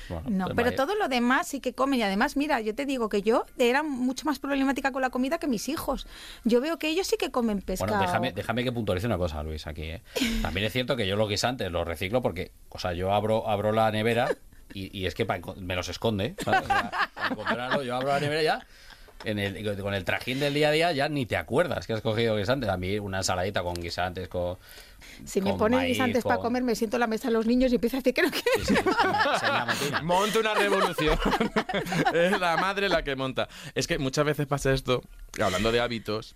Bueno, No, pero vaya. todo lo demás sí que comen. Y además, mira, yo te digo que yo era mucho más problemática con la comida que mis hijos. Yo veo que ellos sí que comen pescado. Bueno, déjame, déjame que puntualice una cosa, Luis, aquí. ¿eh? También es cierto que yo los guisantes los reciclo porque, o sea, yo abro, abro la nevera y, y es que pa me los esconde. ¿sabes? O sea, yo abro la nevera ya. En el, con el trajín del día a día ya ni te acuerdas que has cogido guisantes. A mí una ensaladita con guisantes, con... Si me ponen guisantes para comer, me siento a la mesa de los niños y empiezo a decir que no quiero. Sí, sí. Monta una revolución. es la madre la que monta. Es que muchas veces pasa esto, hablando de hábitos,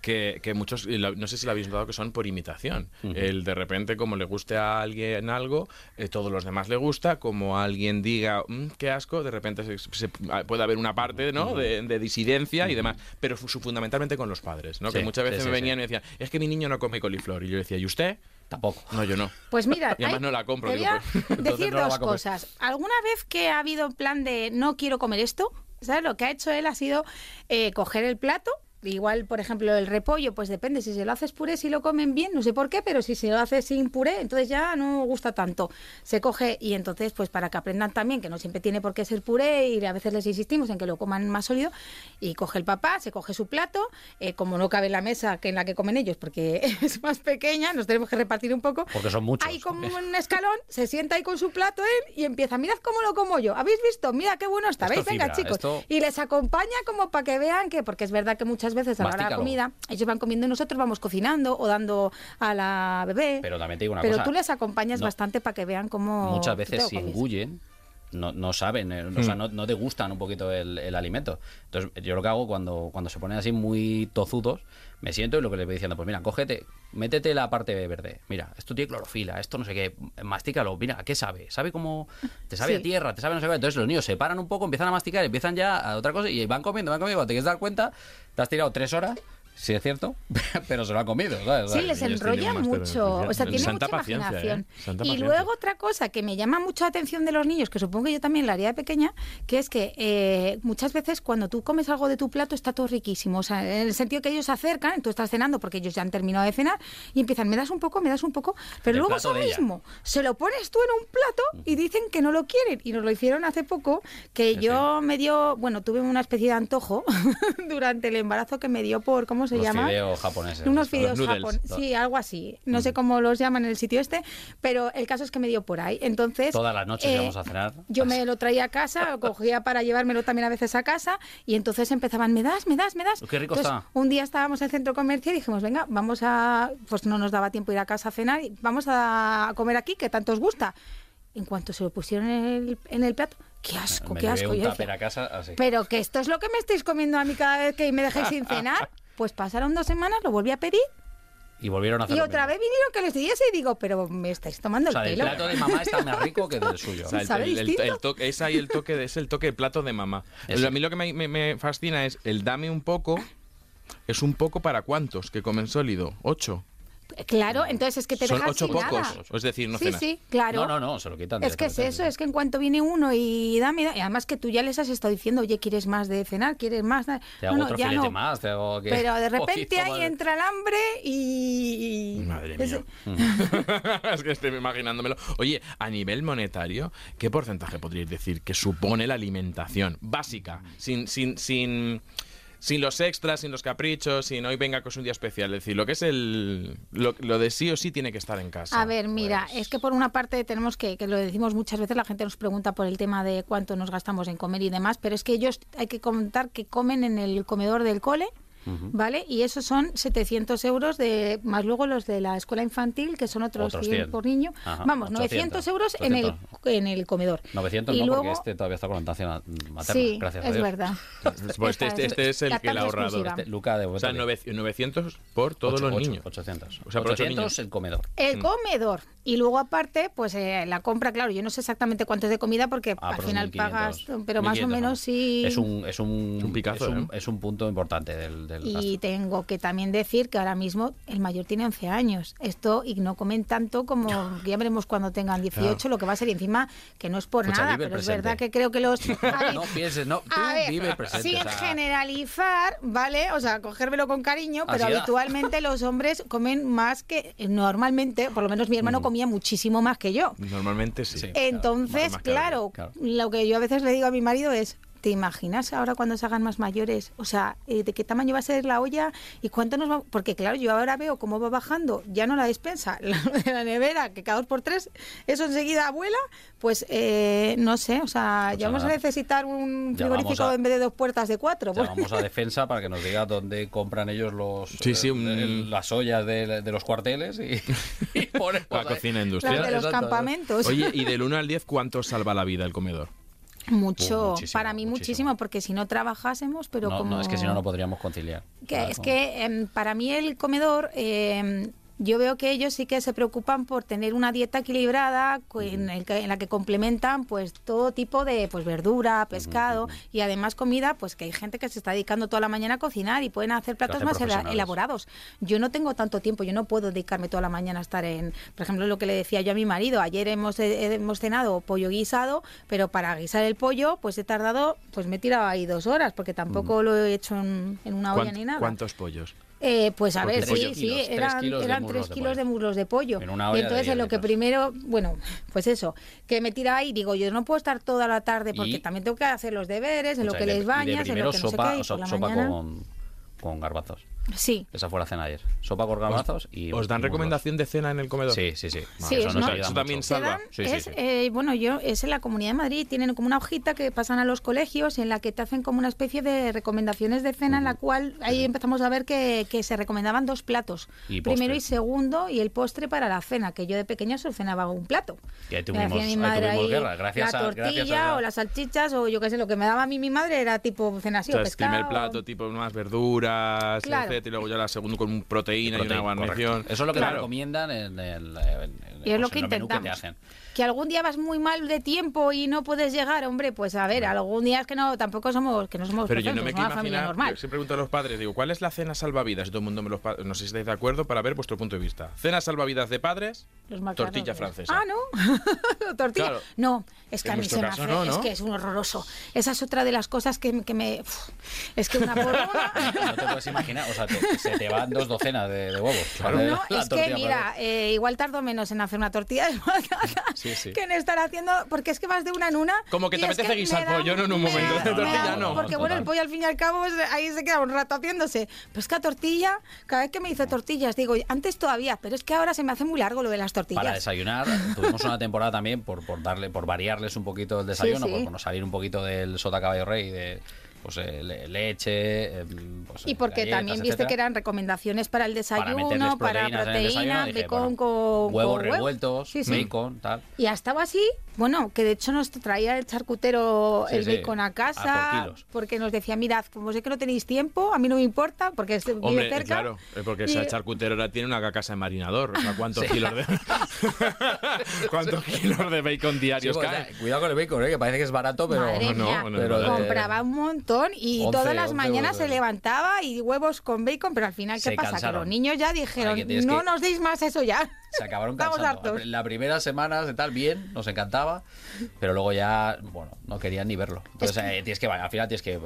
que, que muchos, no sé si lo habéis notado, que son por imitación. El de repente, como le guste a alguien algo, eh, todos los demás le gusta, como alguien diga, "Mm, qué asco, de repente se- se- puede haber una parte ¿no? de, de disidencia y demás, pero fu- fundamentalmente con los padres, ¿no? Sí, que muchas veces sí, me venían sí. y me decían, es que mi niño no come coliflor. Y yo decía, ¿y usted? Tampoco. No, yo no. Pues mira, Y además hay- no la compro, te voy digo, a pues, entonces decir no dos cosas. ¿Alguna vez que ha habido plan de no quiero comer esto? ¿Sabes? Lo que ha hecho él ha sido eh, coger el plato. Igual, por ejemplo, el repollo, pues depende. Si se lo haces puré, si lo comen bien, no sé por qué, pero si se lo haces sin puré, entonces ya no gusta tanto. Se coge y entonces, pues para que aprendan también que no siempre tiene por qué ser puré y a veces les insistimos en que lo coman más sólido, y coge el papá, se coge su plato, eh, como no cabe en la mesa que en la que comen ellos, porque es más pequeña, nos tenemos que repartir un poco. Porque son muchos. Hay como un escalón, se sienta ahí con su plato él y empieza, mirad cómo lo como yo. ¿Habéis visto? Mira qué bueno está. ¿Veis? Venga, fibra, chicos. esto- Y les acompaña como para que vean que, porque es verdad que muchas veces a la hora de la Mastícalo. comida, ellos van comiendo y nosotros vamos cocinando o dando a la bebé. Pero también te digo una Pero cosa. tú les acompañas no- bastante para que vean cómo. muchas veces si engullen no, no saben, eh, o sea, no, no degustan un poquito el, el alimento. Entonces, yo lo que hago cuando, cuando se ponen así muy tozudos, me siento y lo que les voy diciendo, pues mira, cógete, métete la parte verde. Mira, esto tiene clorofila, esto no sé qué, mastícalo. Mira, ¿a qué sabe? ¿Sabe cómo? Te sabe Sí. a tierra, te sabe no sé qué. Entonces los niños se paran un poco, empiezan a masticar, empiezan ya a otra cosa y van comiendo, van comiendo. Cuando te quieres dar cuenta, te has tirado tres horas, sí es cierto, pero se lo han comido, ¿sabes? Sí, les ellos enrolla mucho. O sea, tiene Santa mucha paciencia, imaginación. ¿eh? Santa y paciencia. luego otra cosa que me llama mucho la atención de los niños, que supongo que yo también la haría de pequeña, que es que eh, muchas veces cuando tú comes algo de tu plato está todo riquísimo. O sea, en el sentido que ellos se acercan, tú estás cenando porque ellos ya han terminado de cenar y empiezan, me das un poco, me das un poco, pero El luego eso mismo se lo pones tú en un plato y dicen que no lo quieren. Y nos lo hicieron hace poco, que yo me dio, bueno, tuve una especie de antojo durante el embarazo que me dio por, ¿cómo se Los llama? fideos japoneses. Unos fideos noodles. japon- Sí, algo así. No sé cómo los llaman en el sitio este, pero el caso es que me dio por ahí. Entonces. eh, Todas las noches íbamos a cenar. Yo me lo traía a casa, lo cogía para llevármelo también a veces a casa, y entonces empezaban, me das, me das, me das. Qué rico Entonces, está. Un día estábamos en el centro comercial y dijimos, venga, vamos a. Pues no nos daba tiempo ir a casa a cenar, y vamos a comer aquí, que tanto os gusta. En cuanto se lo pusieron en el, en el plato, qué asco, Me qué asco. Yo decía, a casa así. pero que esto es lo que me estáis comiendo a mí cada vez que me dejéis sin cenar. Pues pasaron dos semanas, lo volví a pedir Y volvieron a hacer y otra mismo. vez vinieron que les diese y digo, pero me estáis tomando O sea, el el pelo. plato de mamá está más rico que del suyo. O sea, el- ¿Sabe el, el- el toque, es ahí el toque, de- es el toque de plato de mamá. Ese. A mí lo que me, me- me fascina es el dame un poco, es un poco para cuántos que comen sólido, ocho. Claro, entonces es que te Son dejas ocho sin pocos, nada. es decir, no sí, cenas. sí, claro. No, no, no, se lo quitan. Es que es eso, es que en cuanto viene uno y dame, dame, y además que tú ya les has estado diciendo, oye, ¿quieres más de cenar? ¿Quieres más? Te hago no, otro ya filete no. más, te hago que... Pero de repente ahí más. entra el hambre y... Madre es- mía. es que estoy imaginándomelo. Oye, a nivel monetario, ¿qué porcentaje podríais decir que supone la alimentación básica? Sin, sin, sin, sin los extras, sin los caprichos, sin hoy venga que es un día especial. Es decir, lo que es el. Lo, lo de sí o sí tiene que estar en casa. A ver, mira, Pues, es que por una parte tenemos que, que lo decimos muchas veces, la gente nos pregunta por el tema de cuánto nos gastamos en comer y demás, pero es que ellos hay que contar que comen en el comedor del cole, ¿vale? Y esos son 700 euros, de más luego los de la escuela infantil, que son otros, Otros 100 100. por niño. Ajá, Vamos, 800, 900 euros en el 800. en el comedor. 900 y no, luego, porque este todavía está con lactancia materna, sí, gracias a es Dios. verdad. Pues este, este, este es el que le ha lactancia ahorrado. exclusiva. Este, Luca de O sea, Botelli. 900 900 por todos los ocho- niños. 800. O sea, por ocho 800 niños. el comedor. El comedor. Y luego aparte, pues eh, la compra, claro, yo no sé exactamente cuánto es de comida porque Ah, al final 1500, pagas, pero más o 1500 menos sí. Es un, es un, Un picazo, es un, ¿eh? es un punto importante del, del Y gasto. tengo que también decir que ahora mismo el mayor tiene 11 años. Esto, y no comen tanto como ya veremos cuando tengan 18 lo que va a ser. Y encima, que no es por Escucha, nada, pero es verdad que creo que los... No pienses, no, tú a ver, vive el presente. sin o sea, generalizar, ¿vale? O sea, cogérmelo con cariño, pero habitualmente los hombres comen más que normalmente, por lo menos mi hermano comía muchísimo más que yo. Normalmente sí. Sí. Entonces, claro. lo que yo a veces le digo a mi marido es, ¿te imaginas ahora cuando se hagan más mayores? O sea, eh, ¿de qué tamaño va a ser la olla y cuánto nos va? Porque claro, yo ahora veo cómo va bajando, ya no la despensa, la de la nevera, que cada dos por tres, eso enseguida abuela, pues eh, no sé, o sea, Pues ya vamos a necesitar un frigorífico a- en vez de dos puertas de cuatro. pues. Llamamos a defensa para que nos diga dónde compran ellos los Sí, sí, eh, un- el- las ollas de, de los cuarteles y, y ponemos La cocina industrial. de los Exacto. campamentos. Oye, y del 1 al 10, ¿cuánto salva la vida el comedor? Mucho, Uh, para mí muchísimo. muchísimo. porque si no trabajásemos, pero no, como... no, es que si no, no podríamos conciliar. Que Claro, es no. que em, para mí el comedor, em, yo veo que ellos sí que se preocupan por tener una dieta equilibrada en, el que- en la que complementan pues todo tipo de pues verdura, pescado y además comida, pues que hay gente que se está dedicando toda la mañana a cocinar y pueden hacer platos más elaborados. Yo no tengo tanto tiempo, yo no puedo dedicarme toda la mañana a estar en, por ejemplo, lo que le decía yo a mi marido, ayer hemos, hemos cenado pollo guisado, pero para guisar el pollo pues he tardado, pues me he tirado ahí dos horas porque tampoco lo he hecho en, en una olla ¿Cuánt- ni nada. ¿Cuántos pollos? Eh, pues a Porque ver, tres sí, kilos, sí, tres eran, kilos de eran muslos tres de kilos pollo. de muslos de pollo. En una y entonces 10 en lo que primero, bueno, pues eso, que me tira ahí, digo, yo no puedo estar toda la tarde porque Y- también tengo que hacer los deberes, en lo que y de- les y bañas, en lo que no sé qué, y so- por la sopa mañana. con, con garbanzos. Sí. Esa fue la cena ayer. Sopa con garbanzos y... ¿Os dan y recomendación de cena en el comedor? Sí, sí, sí. Sí, eso es- no, eso también. Te salva. dan- Sí, sí, es, sí. eh, bueno, yo es en la Comunidad de Madrid, tienen como una hojita que pasan a los colegios en la que te hacen como una especie de recomendaciones de cena en la cual ahí empezamos a ver que, que se recomendaban dos platos, Y primero postre. y segundo y el postre para la cena, que yo de pequeña solo cenaba un plato. Y ahí tuvimos- mi ahí madre tuvimos ahí guerra, gracias la a- tortilla gracias a- o las salchichas o yo qué sé, lo que me daba a mí mi madre era tipo cena así O sea, o es primer pescado. plato, tipo más verduras, Claro. Y luego ya la segunda con un proteína y, una guarnición. correcto. Eso es lo que Claro. te recomiendan en el, en- en- Y es lo pues, que en el menú intentamos. te hacen. Que algún día vas muy mal de tiempo y no puedes llegar, hombre, pues a ver, algún día es que no, tampoco somos, que no somos Pero yo no me somos quiero una familia normal. yo siempre pregunto a los padres, digo, ¿cuál es la cena salvavidas? Y todo el mundo me los no sé si estáis de acuerdo para ver vuestro punto de vista. Cena salvavidas de padres, Los tortilla francesa. Ah, ¿no? tortilla. Claro. No, es que En a mí se me hace, no, es que es un horroroso. Esa es otra de las cosas que, que me... es que una por una... No te puedes imaginar, o sea, te- se te van dos docenas de, de huevos. Claro. La No, es que mira, eh, igual tardo menos en hacer una tortilla de patata Sí, sí. que en estar haciendo, porque es que vas de una en una. Como que te es apetece guisar pollo, no en un me momento, da- de me tortilla da- no. Porque bueno, el pollo al fin y al cabo ahí se queda un rato haciéndose. Pero es que a tortilla, cada vez que me dice tortillas, digo, antes todavía, pero es que ahora se me hace muy largo lo de las tortillas. Para desayunar, tuvimos una temporada también por, por darle, por variarles un poquito el desayuno, sí. por, por no salir un poquito del sota caballo rey de pues eh, le- leche, em, pues, Y porque galletas, también viste etcétera. que eran recomendaciones para el Para desayuno, para el proteína, desayuno, dije, bacon bueno, con huevos con huevo. revueltos, Sí, sí. bacon, tal. Y ha estado así, bueno, que de hecho nos traía el charcutero Sí, el sí, bacon a a casa, por kilos. porque nos decía, mirad, como sé que no tenéis tiempo, a mí no me importa, porque es- vive Hombre, cerca. claro, eh, porque y- ese charcutero ahora tiene una casa de marinador. O sea, ¿cuántos Sí. kilos de cuántos kilos de bacon Sí, diarios pues, caen? eh, cuidado con el bacon, eh, que parece que es barato, pero Madre no, mía, no, pero, no, eh, compraba un montón y 11, todas las 11 mañanas se levantaba y huevos con bacon, pero al final, ¿qué Se pasa? Que los niños ya dijeron, Ay, no que- nos deis más eso ya. se acabaron cansando. hartos. La primera semana de tal bien, nos encantaba, pero luego ya, bueno, no querían ni verlo. Entonces eh, tienes que, al final tienes que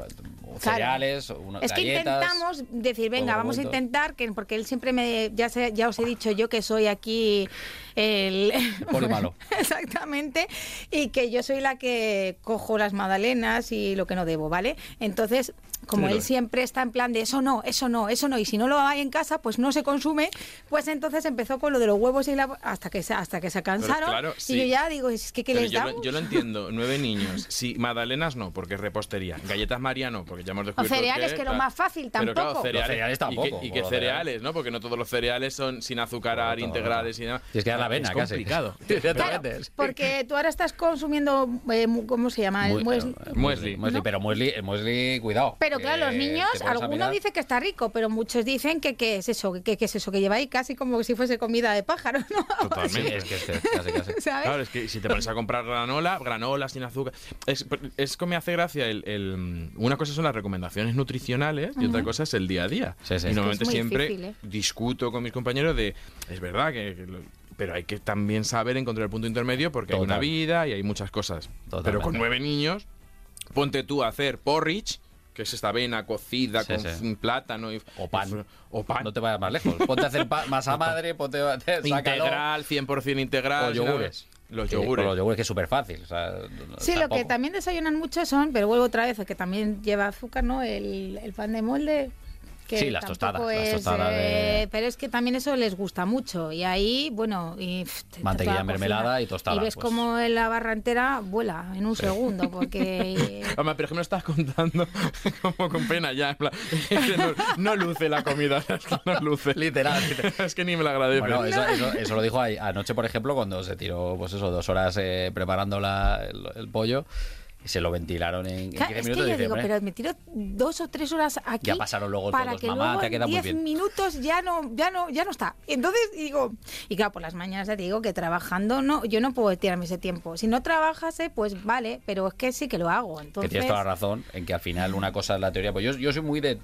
cereales, unas Es que intentamos decir, venga, vamos a intentar, que porque él siempre me, ya os he dicho yo que soy aquí el... poli malo. Exactamente, y que yo soy la que cojo las magdalenas y lo que no debo, ¿vale? Entonces, como Sí, él lo- siempre está en plan de eso no, eso no, eso no, y si no lo hay en casa, pues no se consume, pues entonces empezó con lo de los huevos y la... hasta que se, hasta que se cansaron. claro, Y sí. yo ya digo, es que ¿qué Pero les yo, damos? lo, yo lo entiendo, nueve niños. Sí, magdalenas no, porque es repostería. Galletas María no, porque ya hemos descubierto cereales, que lo claro. más fácil, Pero claro, tampoco. cereales, cereales ¿Y tampoco, ¿Y qué, los cereales, no? Porque no todos los cereales son sin azúcar, Correcto, integrales y demás. Tienes que dar la avena, es casi. complicado. Claro, porque tú ahora estás consumiendo, eh, ¿cómo se llama? El muesli. eh, Muesli. muesli, ¿no? Pero muesli, el muesli, cuidado. Pero claro, los niños, te pones a alguno mirar. dice que está rico, pero muchos dicen que qué es eso, que, que es eso, que lleva ahí casi como si fuese comida de pájaro, ¿no? Sí, Totalmente. es que es que casi, casi. ¿Sabes? Claro, es que si te pones a comprar granola, granola sin azúcar. Es, es que me hace gracia el, el- Una cosa son las recomendaciones nutricionales y otra cosa es el día a día. Sí, sí. Y Es que normalmente es muy siempre difícil, ¿eh? discuto con mis compañeros de. Es verdad que. que lo- pero hay que también saber encontrar el punto intermedio porque hay una vida y hay muchas cosas. Totalmente. Pero con nueve niños, ponte tú a hacer porridge, que es esta avena cocida Sí, con sí. plátano y, O pan. O pan. No te vayas más lejos. Ponte a hacer masa madre, ponte a hacer integral, 100% integral. O yogures. Los yogures. Los yogures que es súper fácil. O sea, Sí, lo que también desayunan mucho son, pero vuelvo otra vez, que también lleva azúcar, ¿no? El, el pan de molde. Que Sí, las tostadas, las tostadas de- eh, Pero es que también eso les gusta mucho. Y ahí, bueno. Y, pff, Mantequilla, mermelada cocina. y tostada, Y ves pues. como la barra entera vuela en un segundo, porque. Hombre, pero es que me lo estás contando como con pena ya. en plan, es que no, no luce la comida, es que no luce. Literal. Es que ni me la agradece. Bueno, eso, eso- eso lo dijo ahí- anoche, por ejemplo, cuando se tiró, pues eso, dos horas eh, preparando la- el, el pollo y se lo ventilaron en, en 15 Claro, es que minutos. yo digo, "Hombre, pero me tiro dos o tres horas aquí. Ya pasaron luego para todos, que mamá, luego te ha en quedado muy 10 bien. minutos ya no, ya no, ya no está. Entonces digo, y claro, por las mañanas ya te digo que trabajando no, yo no puedo tirarme ese tiempo. Si no trabajase, pues vale, pero es que sí que lo hago. que Entonces, tienes toda la razón en que al final una cosa es la teoría. Pues yo, yo soy muy de.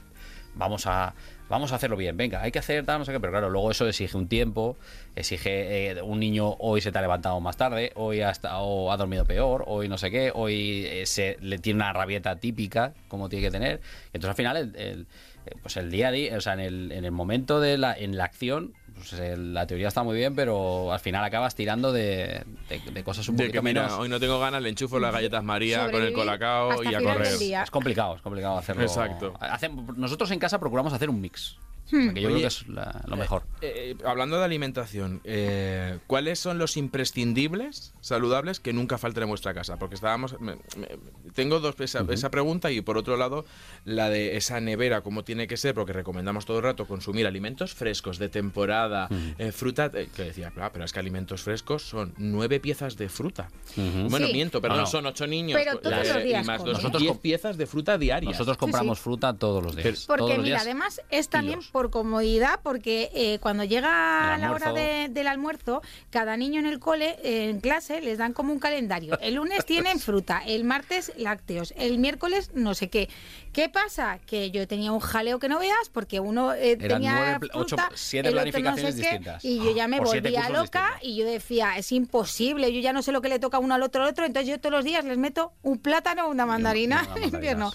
Vamos a, vamos a hacerlo bien, venga, hay que hacer tal, no sé qué, pero claro, luego eso exige un tiempo, exige eh, un niño hoy se te ha levantado más tarde, hoy ha, estado, ha dormido peor, hoy no sé qué, hoy eh, se, le tiene una rabieta típica, como tiene que tener. Entonces al final, el, el- eh, pues el día a día, o sea, en el, en el momento de la, en la acción, pues eh, la teoría está muy bien, pero al final acabas tirando de, de- de cosas un De poquito que mira, menos. hoy no tengo ganas, le enchufo las galletas María con el colacao y a correr. Es complicado, es complicado hacerlo. Exacto. Nosotros en casa procuramos hacer un mix. Sea, que yo Oye, creo que es la- lo mejor. Eh, eh, hablando de alimentación, eh, ¿cuáles son los imprescindibles saludables que nunca falten en vuestra casa? Porque estábamos. me- me- tengo dos esa, esa pregunta y por otro lado la de esa nevera, cómo tiene que ser, porque recomendamos todo el rato consumir alimentos frescos de temporada, eh, fruta. eh, que decía, "Ah, pero es que alimentos frescos son nueve piezas de fruta. Bueno, Sí. miento, perdón, No, no. son ocho niños. Pero pues, todos eh, los días y más los Nosotros diez piezas de fruta diarias. Nosotros compramos sí. fruta todos los días. Porque Todos los mira, días. además es también kilos. Por comodidad, porque eh, cuando llega la hora de- del almuerzo, cada niño en el cole, eh, en clase, les dan como un calendario. El lunes tienen fruta, el martes lácteos, el miércoles no sé qué. ¿Qué pasa? Que yo tenía un jaleo que no veas, porque uno eh, tenía nueve pl- ocho- fruta, siete el otro no sé qué, y yo ya me Por volvía loca y yo decía, es imposible, yo ya no sé lo que le toca a uno al otro al otro, entonces yo todos los días les meto un plátano o una mandarina una en invierno.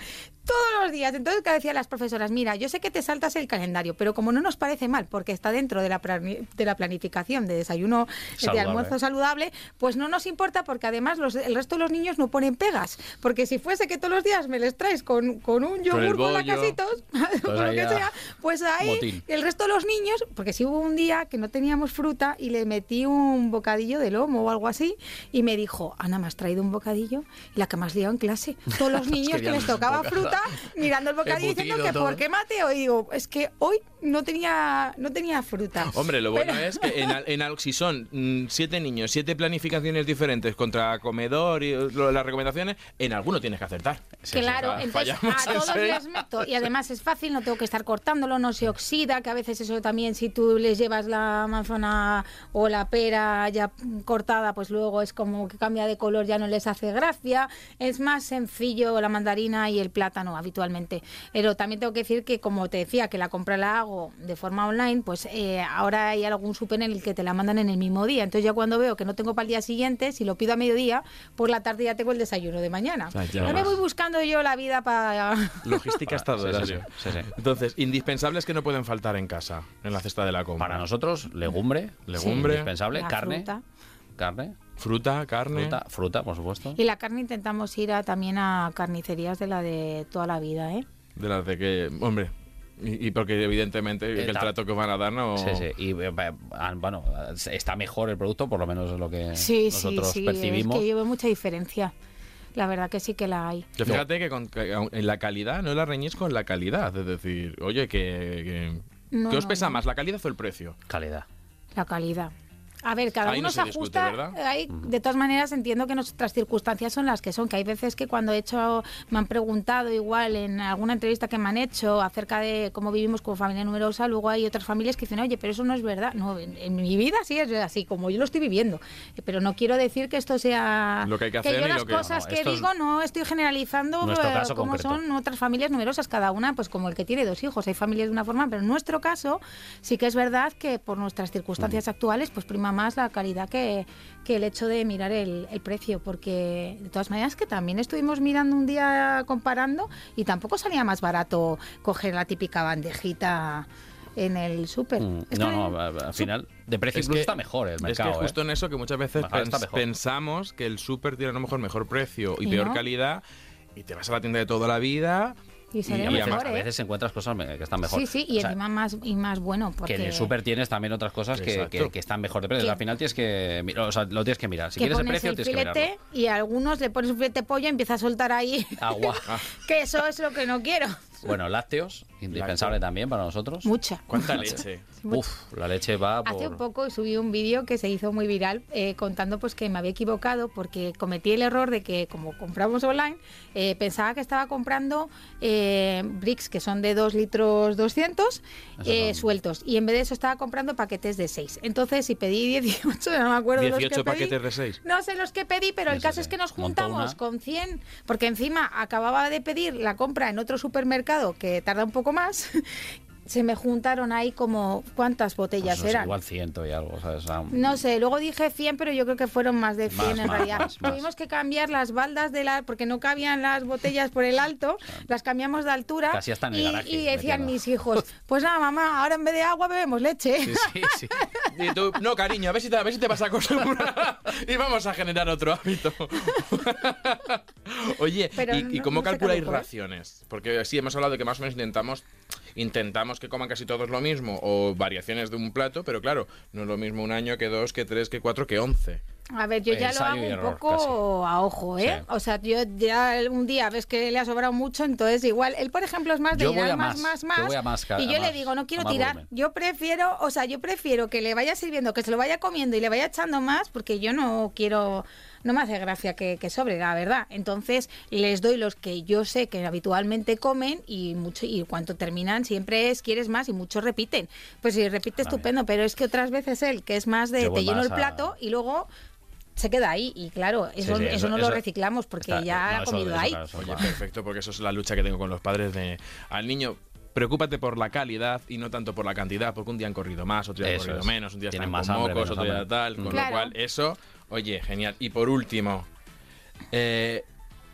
Todos los días. Entonces, que decían las profesoras, mira, yo sé que te saltas el calendario, pero como no nos parece mal, porque está dentro de la, de la planificación de desayuno, de Saludable. almuerzo saludable, pues no nos importa porque además los- el resto de los niños no ponen pegas. Porque si fuese que todos los días me les traes con, con un yogur con, bollo. lacasitos, con lo que sea, pues ahí motín. el resto de los niños, porque si hubo un día que no teníamos fruta y le metí un bocadillo de lomo o algo así, y me dijo, Ana, me has traído un bocadillo, y la que más liado en clase. Todos los niños que les tocaba bocado. Mirando el bocadillo diciendo que todo. por qué Mateo, y digo, es que hoy no tenía, no tenía fruta. Hombre, lo bueno Pero- es que en, en al- si son mm, siete niños, siete planificaciones diferentes contra comedor y lo- las recomendaciones, en alguno tienes que acertar. Claro, entonces fallamos a todos enseguida. les meto. Y además es fácil, no tengo que estar cortándolo, no se oxida, que a veces eso también, si tú les llevas la manzana o la pera ya cortada, pues luego es como que cambia de color, ya no les hace gracia. Es más sencillo la mandarina y el plátano habitualmente. Pero también tengo que decir que, como te decía, que la compra la hago de forma online, pues eh, ahora hay algún súper en el que te la mandan en el mismo día. Entonces ya cuando veo que no tengo para el día siguiente, si lo pido a mediodía, por la tarde ya tengo el desayuno de mañana. sea, ya no me voy buscando yo la vida para... Logística estadora. sí, sí, sí, sí, sí. Entonces, indispensables que no pueden faltar en casa, en la cesta de la compra. Para nosotros, legumbre. Legumbre. Indispensable. La carne. fruta. Carne. Fruta, carne. Fruta, fruta, por supuesto. Y la carne intentamos ir a, también a carnicerías de la de toda la vida, ¿eh? De las de que, hombre, Y, y porque evidentemente que el trato que van a dar no... Sí, sí. Y eh, ah, bueno, está mejor el producto, por lo menos es lo que Sí, sí, nosotros sí. percibimos. Es que yo veo mucha diferencia. La verdad que sí que la hay. Que fíjate que, con- que en la calidad no la reñís con la calidad. Es decir, oye, que... que- No, ¿Qué os no, pesa no. más, la calidad o el precio? Calidad. La calidad. A ver, cada Ahí uno no se discute, ajusta. ahí, de todas maneras, entiendo que nuestras circunstancias son las que son. Que hay veces que cuando he hecho, me han preguntado igual en alguna entrevista que me han hecho acerca de cómo vivimos como familia numerosa, luego hay otras familias que dicen, oye, pero eso no es verdad. No, en, en mi vida sí es así, como yo lo estoy viviendo. Pero no quiero decir que esto sea. Lo que hay que hacer yo y las lo que- cosas no, que digo no estoy generalizando eh, como concreto. son otras familias numerosas, cada una, pues como el que tiene dos hijos. Hay familias de una forma, pero en nuestro caso sí que es verdad que por nuestras circunstancias actuales, pues prima más la calidad que, que el hecho de mirar el, el precio, porque de todas maneras que también estuvimos mirando un día comparando y tampoco salía más barato coger la típica bandejita en el súper. Mm, Es No, que- no, al final, de precio Es incluso que- está mejor el Es mercado. que justo ¿eh? en eso que muchas veces pens- pensamos que el súper tiene a lo mejor mejor precio y Y peor no. calidad y te vas a la tienda de toda la vida Y y a veces, mejor, a ¿eh? veces encuentras cosas que están mejor. Sí, sí, y O sea, encima más, y más bueno. Porque... que en el súper tienes también otras cosas que, que- que están mejor de precio. Que- Al final tienes que, o sea, lo tienes que mirar. Si que quieres el precio, el tienes que filete mirarlo. y a algunos le pones un filete de pollo y empieza a soltar ahí Agua. que eso es lo que no quiero. Bueno, lácteos, indispensable también para nosotros. Mucha. cuánta leche. Uf, la leche va por... Hace un poco subí un vídeo que se hizo muy viral eh, contando pues que me había equivocado porque cometí el error de que como compramos online eh, pensaba que estaba comprando eh, bricks que son de 2 litros 200 eh, son- sueltos y en vez de eso estaba comprando paquetes de 6. Entonces si pedí 18, no me acuerdo los 18 que pedí. paquetes de 6. No sé los que pedí, pero el Eso caso es que nos juntamos con 100, porque encima acababa de pedir la compra en otro supermercado que tarda un poco más. Se me juntaron ahí como cuántas pues botellas sé, eran. igual ciento y algo, ¿sabes? No sé, luego dije 100, pero yo creo que fueron más de 100 Más, en más, realidad. más. Tuvimos que cambiar las baldas de la porque no cabían las botellas por el alto, las cambiamos de altura. Casi hasta en el y, garaje, y decían mis hijos, pues nada, mamá, ahora en vez de agua bebemos leche. Sí, sí, sí. Y tú, no, cariño, a ver si te, a ver si te vas a acostumbrar y vamos a generar otro hábito. Oye, Pero ¿y, cómo no calculáis ¿eh? raciones? Porque sí hemos hablado de que más o menos intentamos intentamos que coman casi todos lo mismo o variaciones de un plato, pero claro, no es lo mismo un año que dos, que tres, que cuatro, que once. A ver, yo ya lo hago un error, poco a ojo, ¿eh? Sí. O sea, yo ya un día ves que le ha sobrado mucho, entonces igual, él por ejemplo es más de Yo voy llenar a más, más, más, yo más. voy a más ca- y yo a le más- digo, no quiero tirar. volumen. Yo prefiero, o sea, yo prefiero que le vaya sirviendo, que se lo vaya comiendo y le vaya echando más, porque yo no quiero, no me hace gracia que, que sobre, la verdad. Entonces les doy los que yo sé que habitualmente comen y mucho y cuanto terminan siempre es quieres más y muchos repiten. Pues si repite estupendo, pero es que otras veces él, que es más de Yo te lleno el a- plato y luego se queda ahí y claro, eso, sí, eso, eso- no lo reciclamos porque está- ya no, ha eso- comido eso ahí. claro, Oye, perfecto, porque eso es la lucha que tengo con los padres de al niño. Preocúpate por la calidad y no tanto por la cantidad, porque un día han corrido más, otro día han corrido es. menos, un día Tienen están más con hambre, mocos, menos otro día hambre. tal, con Claro. lo cual eso, oye, genial. Y por último, eh,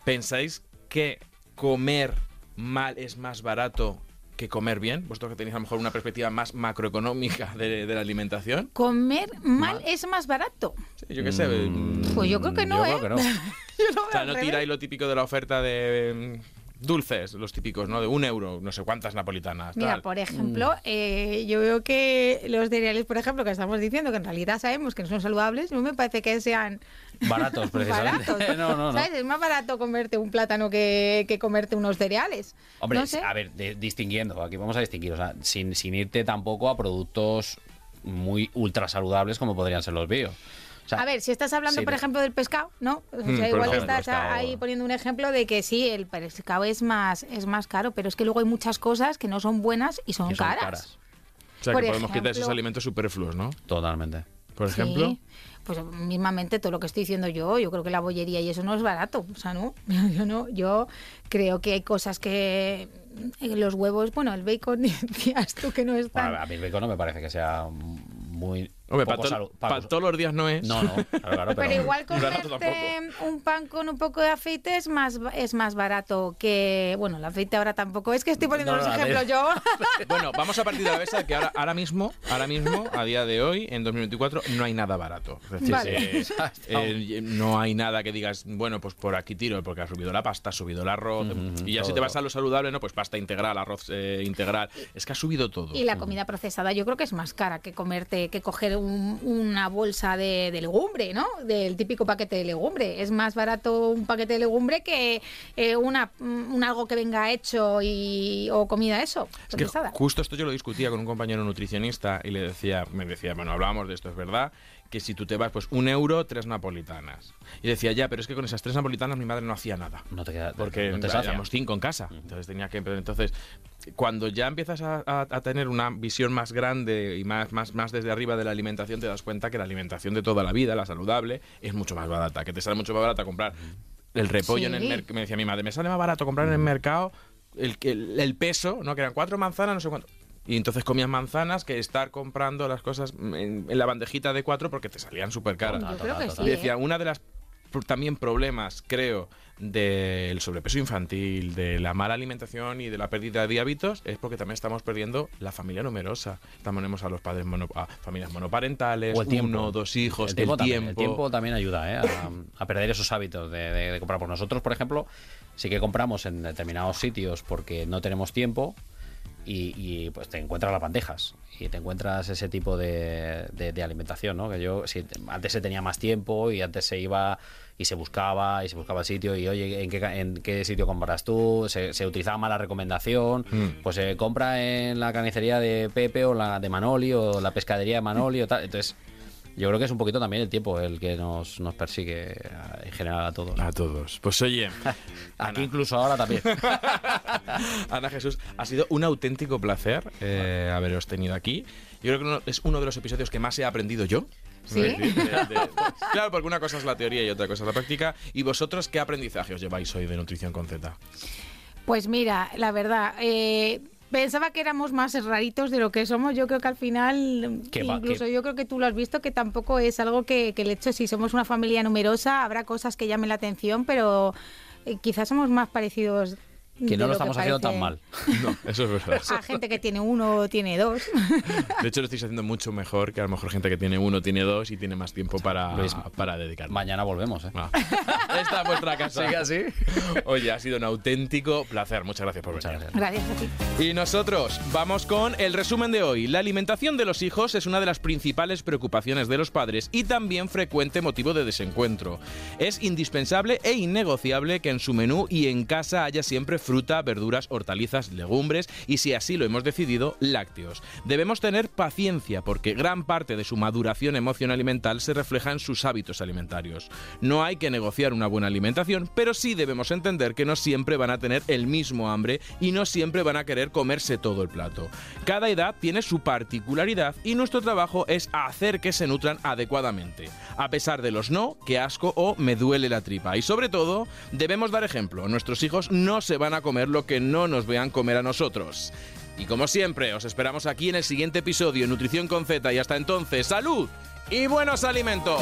¿pensáis que comer mal es más barato que comer bien? Vosotros que tenéis a lo mejor una perspectiva más macroeconómica de, de la alimentación. Comer mal es más barato. Sí, yo qué sé. mm, Pues yo creo que no, yo ¿eh? creo que no. Yo lo O sea, no tiráis lo típico de la oferta de mm, dulces, los típicos, ¿no? De un euro, no sé cuántas napolitanas. Mira, tal. por ejemplo, eh, yo veo que los cereales, por ejemplo, que estamos diciendo que en realidad sabemos que no son saludables, no me parece que sean Baratos, precisamente. baratos. no, no, no. ¿Sabes? Es más barato comerte un plátano que, que comerte unos cereales. Hombre, no sé. a ver, de- distinguiendo, aquí vamos a distinguir, o sea, sin, sin irte tampoco a productos muy ultra saludables como podrían ser los bio. O sea, A ver, si estás hablando, sí, por ejemplo, del pescado, ¿no? O sea, Mm, por igual ejemplo, estás pescado. ahí poniendo un ejemplo de que sí, el pescado es más, es más caro, pero es que luego hay muchas cosas que no son buenas y son, son caras. O sea, por que podemos quitar esos ejemplo- alimentos superfluos, ¿no? Totalmente. Por Sí. ejemplo. Pues mismamente todo lo que estoy diciendo yo, yo creo que la bollería y eso no es barato, o sea, no, yo no, yo creo que hay cosas que eh, los huevos, bueno, el bacon decías tú que no es tan Bueno, a mí el bacon no me parece que sea muy Hombre, para, to- para todos los días no es. No, no, claro, claro, Pero, pero, igual comerte un pan con un poco de aceite es más, es más barato que... Bueno, el aceite ahora tampoco. Es que estoy poniendo No, los ejemplos yo. Bueno, vamos a partir de la base de que ahora, ahora mismo, ahora mismo, a día de hoy, en 2024, no hay nada barato. Es decir, Vale. eh, eh, no hay nada que digas, bueno, pues por aquí tiro, porque ha subido la pasta, ha subido el arroz, y ya si te vas a lo saludable, no, pues pasta integral, arroz eh, integral. Es que ha subido todo. Y la comida procesada yo creo que es más cara que comerte, que coger un- una bolsa de, de legumbre, ¿no? Del típico paquete de legumbre. Es más barato un paquete de legumbre que eh, una, un algo que venga hecho y, o comida eso, Es que procesada. justo esto yo lo discutía con un compañero nutricionista y le decía, me decía, bueno, hablábamos de esto, es verdad, que si tú te vas, pues un euro, tres napolitanas. Y decía, ya, pero es que con esas tres napolitanas mi madre no hacía nada. no te queda, Porque no te éramos cinco en casa. Entonces tenía que. pero Entonces, cuando ya empiezas a, a- a tener una visión más grande y más, más, más desde arriba de la alimentación, te das cuenta que la alimentación de toda la vida, la saludable, es mucho más barata. Que te sale mucho más barata comprar el repollo en el mercado. Me decía mi madre, me sale más barato comprar en el mercado el, que- el, el peso, ¿no? Que eran cuatro manzanas, no sé cuánto. Y entonces comías manzanas que estar comprando las cosas en, en la bandejita de cuatro porque te salían súper caras. Yo creo que sí. Y ¿eh? decía, una de las pr- también problemas, creo, del sobrepeso infantil, de la mala alimentación y de la pérdida de hábitos es porque también estamos perdiendo la familia numerosa. Tenemos a los padres mono- a familias monoparentales, O el tiempo. uno, dos hijos, el tiempo, también, el tiempo. tiempo también ayuda ¿eh? a, a perder esos hábitos de, de- de comprar. Por nosotros, por ejemplo, sí que compramos en determinados sitios porque no tenemos tiempo y, y, pues te encuentras las bandejas y te encuentras ese tipo de, de- de alimentación, ¿no? Que yo si, antes se tenía más tiempo y antes se iba y se buscaba y se buscaba el sitio y oye, ¿en qué, en qué sitio compras tú? Se, se utilizaba más la recomendación, pues se compra en la carnicería de Pepe o la de Manoli o la pescadería de Manoli o tal. Entonces, yo creo que es un poquito también el tiempo el que nos, nos persigue a- en general a todos. A todos. Pues oye, Aquí incluso ahora también. Ana Jesús, ha sido un auténtico placer eh, haberos tenido aquí. Yo creo que es uno de los episodios que más he aprendido yo. ¿Sí? De- de- de- claro, porque una cosa es la teoría y otra cosa es la práctica. ¿Y vosotros qué aprendizaje os lleváis hoy de Nutrición con Z? Pues mira, la verdad, eh, pensaba que éramos más raritos de lo que somos. Yo creo que al final, va, incluso yo creo que tú lo has visto, que tampoco es algo que, que el hecho, si somos una familia numerosa, habrá cosas que llamen la atención, pero eh, quizás somos más parecidos. Que no lo que estamos haciendo tan mal. No, eso es verdad. A gente que tiene uno o tiene dos. De hecho, lo estáis haciendo mucho mejor que a lo mejor gente que tiene uno, tiene dos y tiene más tiempo para, Luis, para dedicar. Mañana volvemos, ¿eh? Ah. Esta es vuestra casa. Sigue así. Oye, ha sido un auténtico placer. Muchas gracias por Muchas venir. gracias. Gracias a ti. Y nosotros vamos con el resumen de hoy. La alimentación de los hijos es una de las principales preocupaciones de los padres y también frecuente motivo de desencuentro. Es indispensable e innegociable que en su menú y en casa haya siempre fruta, verduras, hortalizas, legumbres y si así lo hemos decidido, lácteos. Debemos tener paciencia porque gran parte de su maduración emocional y mental se refleja en sus hábitos alimentarios. No hay que negociar una buena alimentación, pero sí debemos entender que no siempre van a tener el mismo hambre y no siempre van a querer comerse todo el plato. Cada edad tiene su particularidad y nuestro trabajo es hacer que se nutran adecuadamente, a pesar de los no, que asco o me duele la tripa. Y sobre todo, debemos dar ejemplo. Nuestros hijos no se van a comer lo que no nos vean comer a nosotros. Y como siempre, os esperamos aquí en el siguiente episodio, Nutrición con Z, y hasta entonces, salud y buenos alimentos.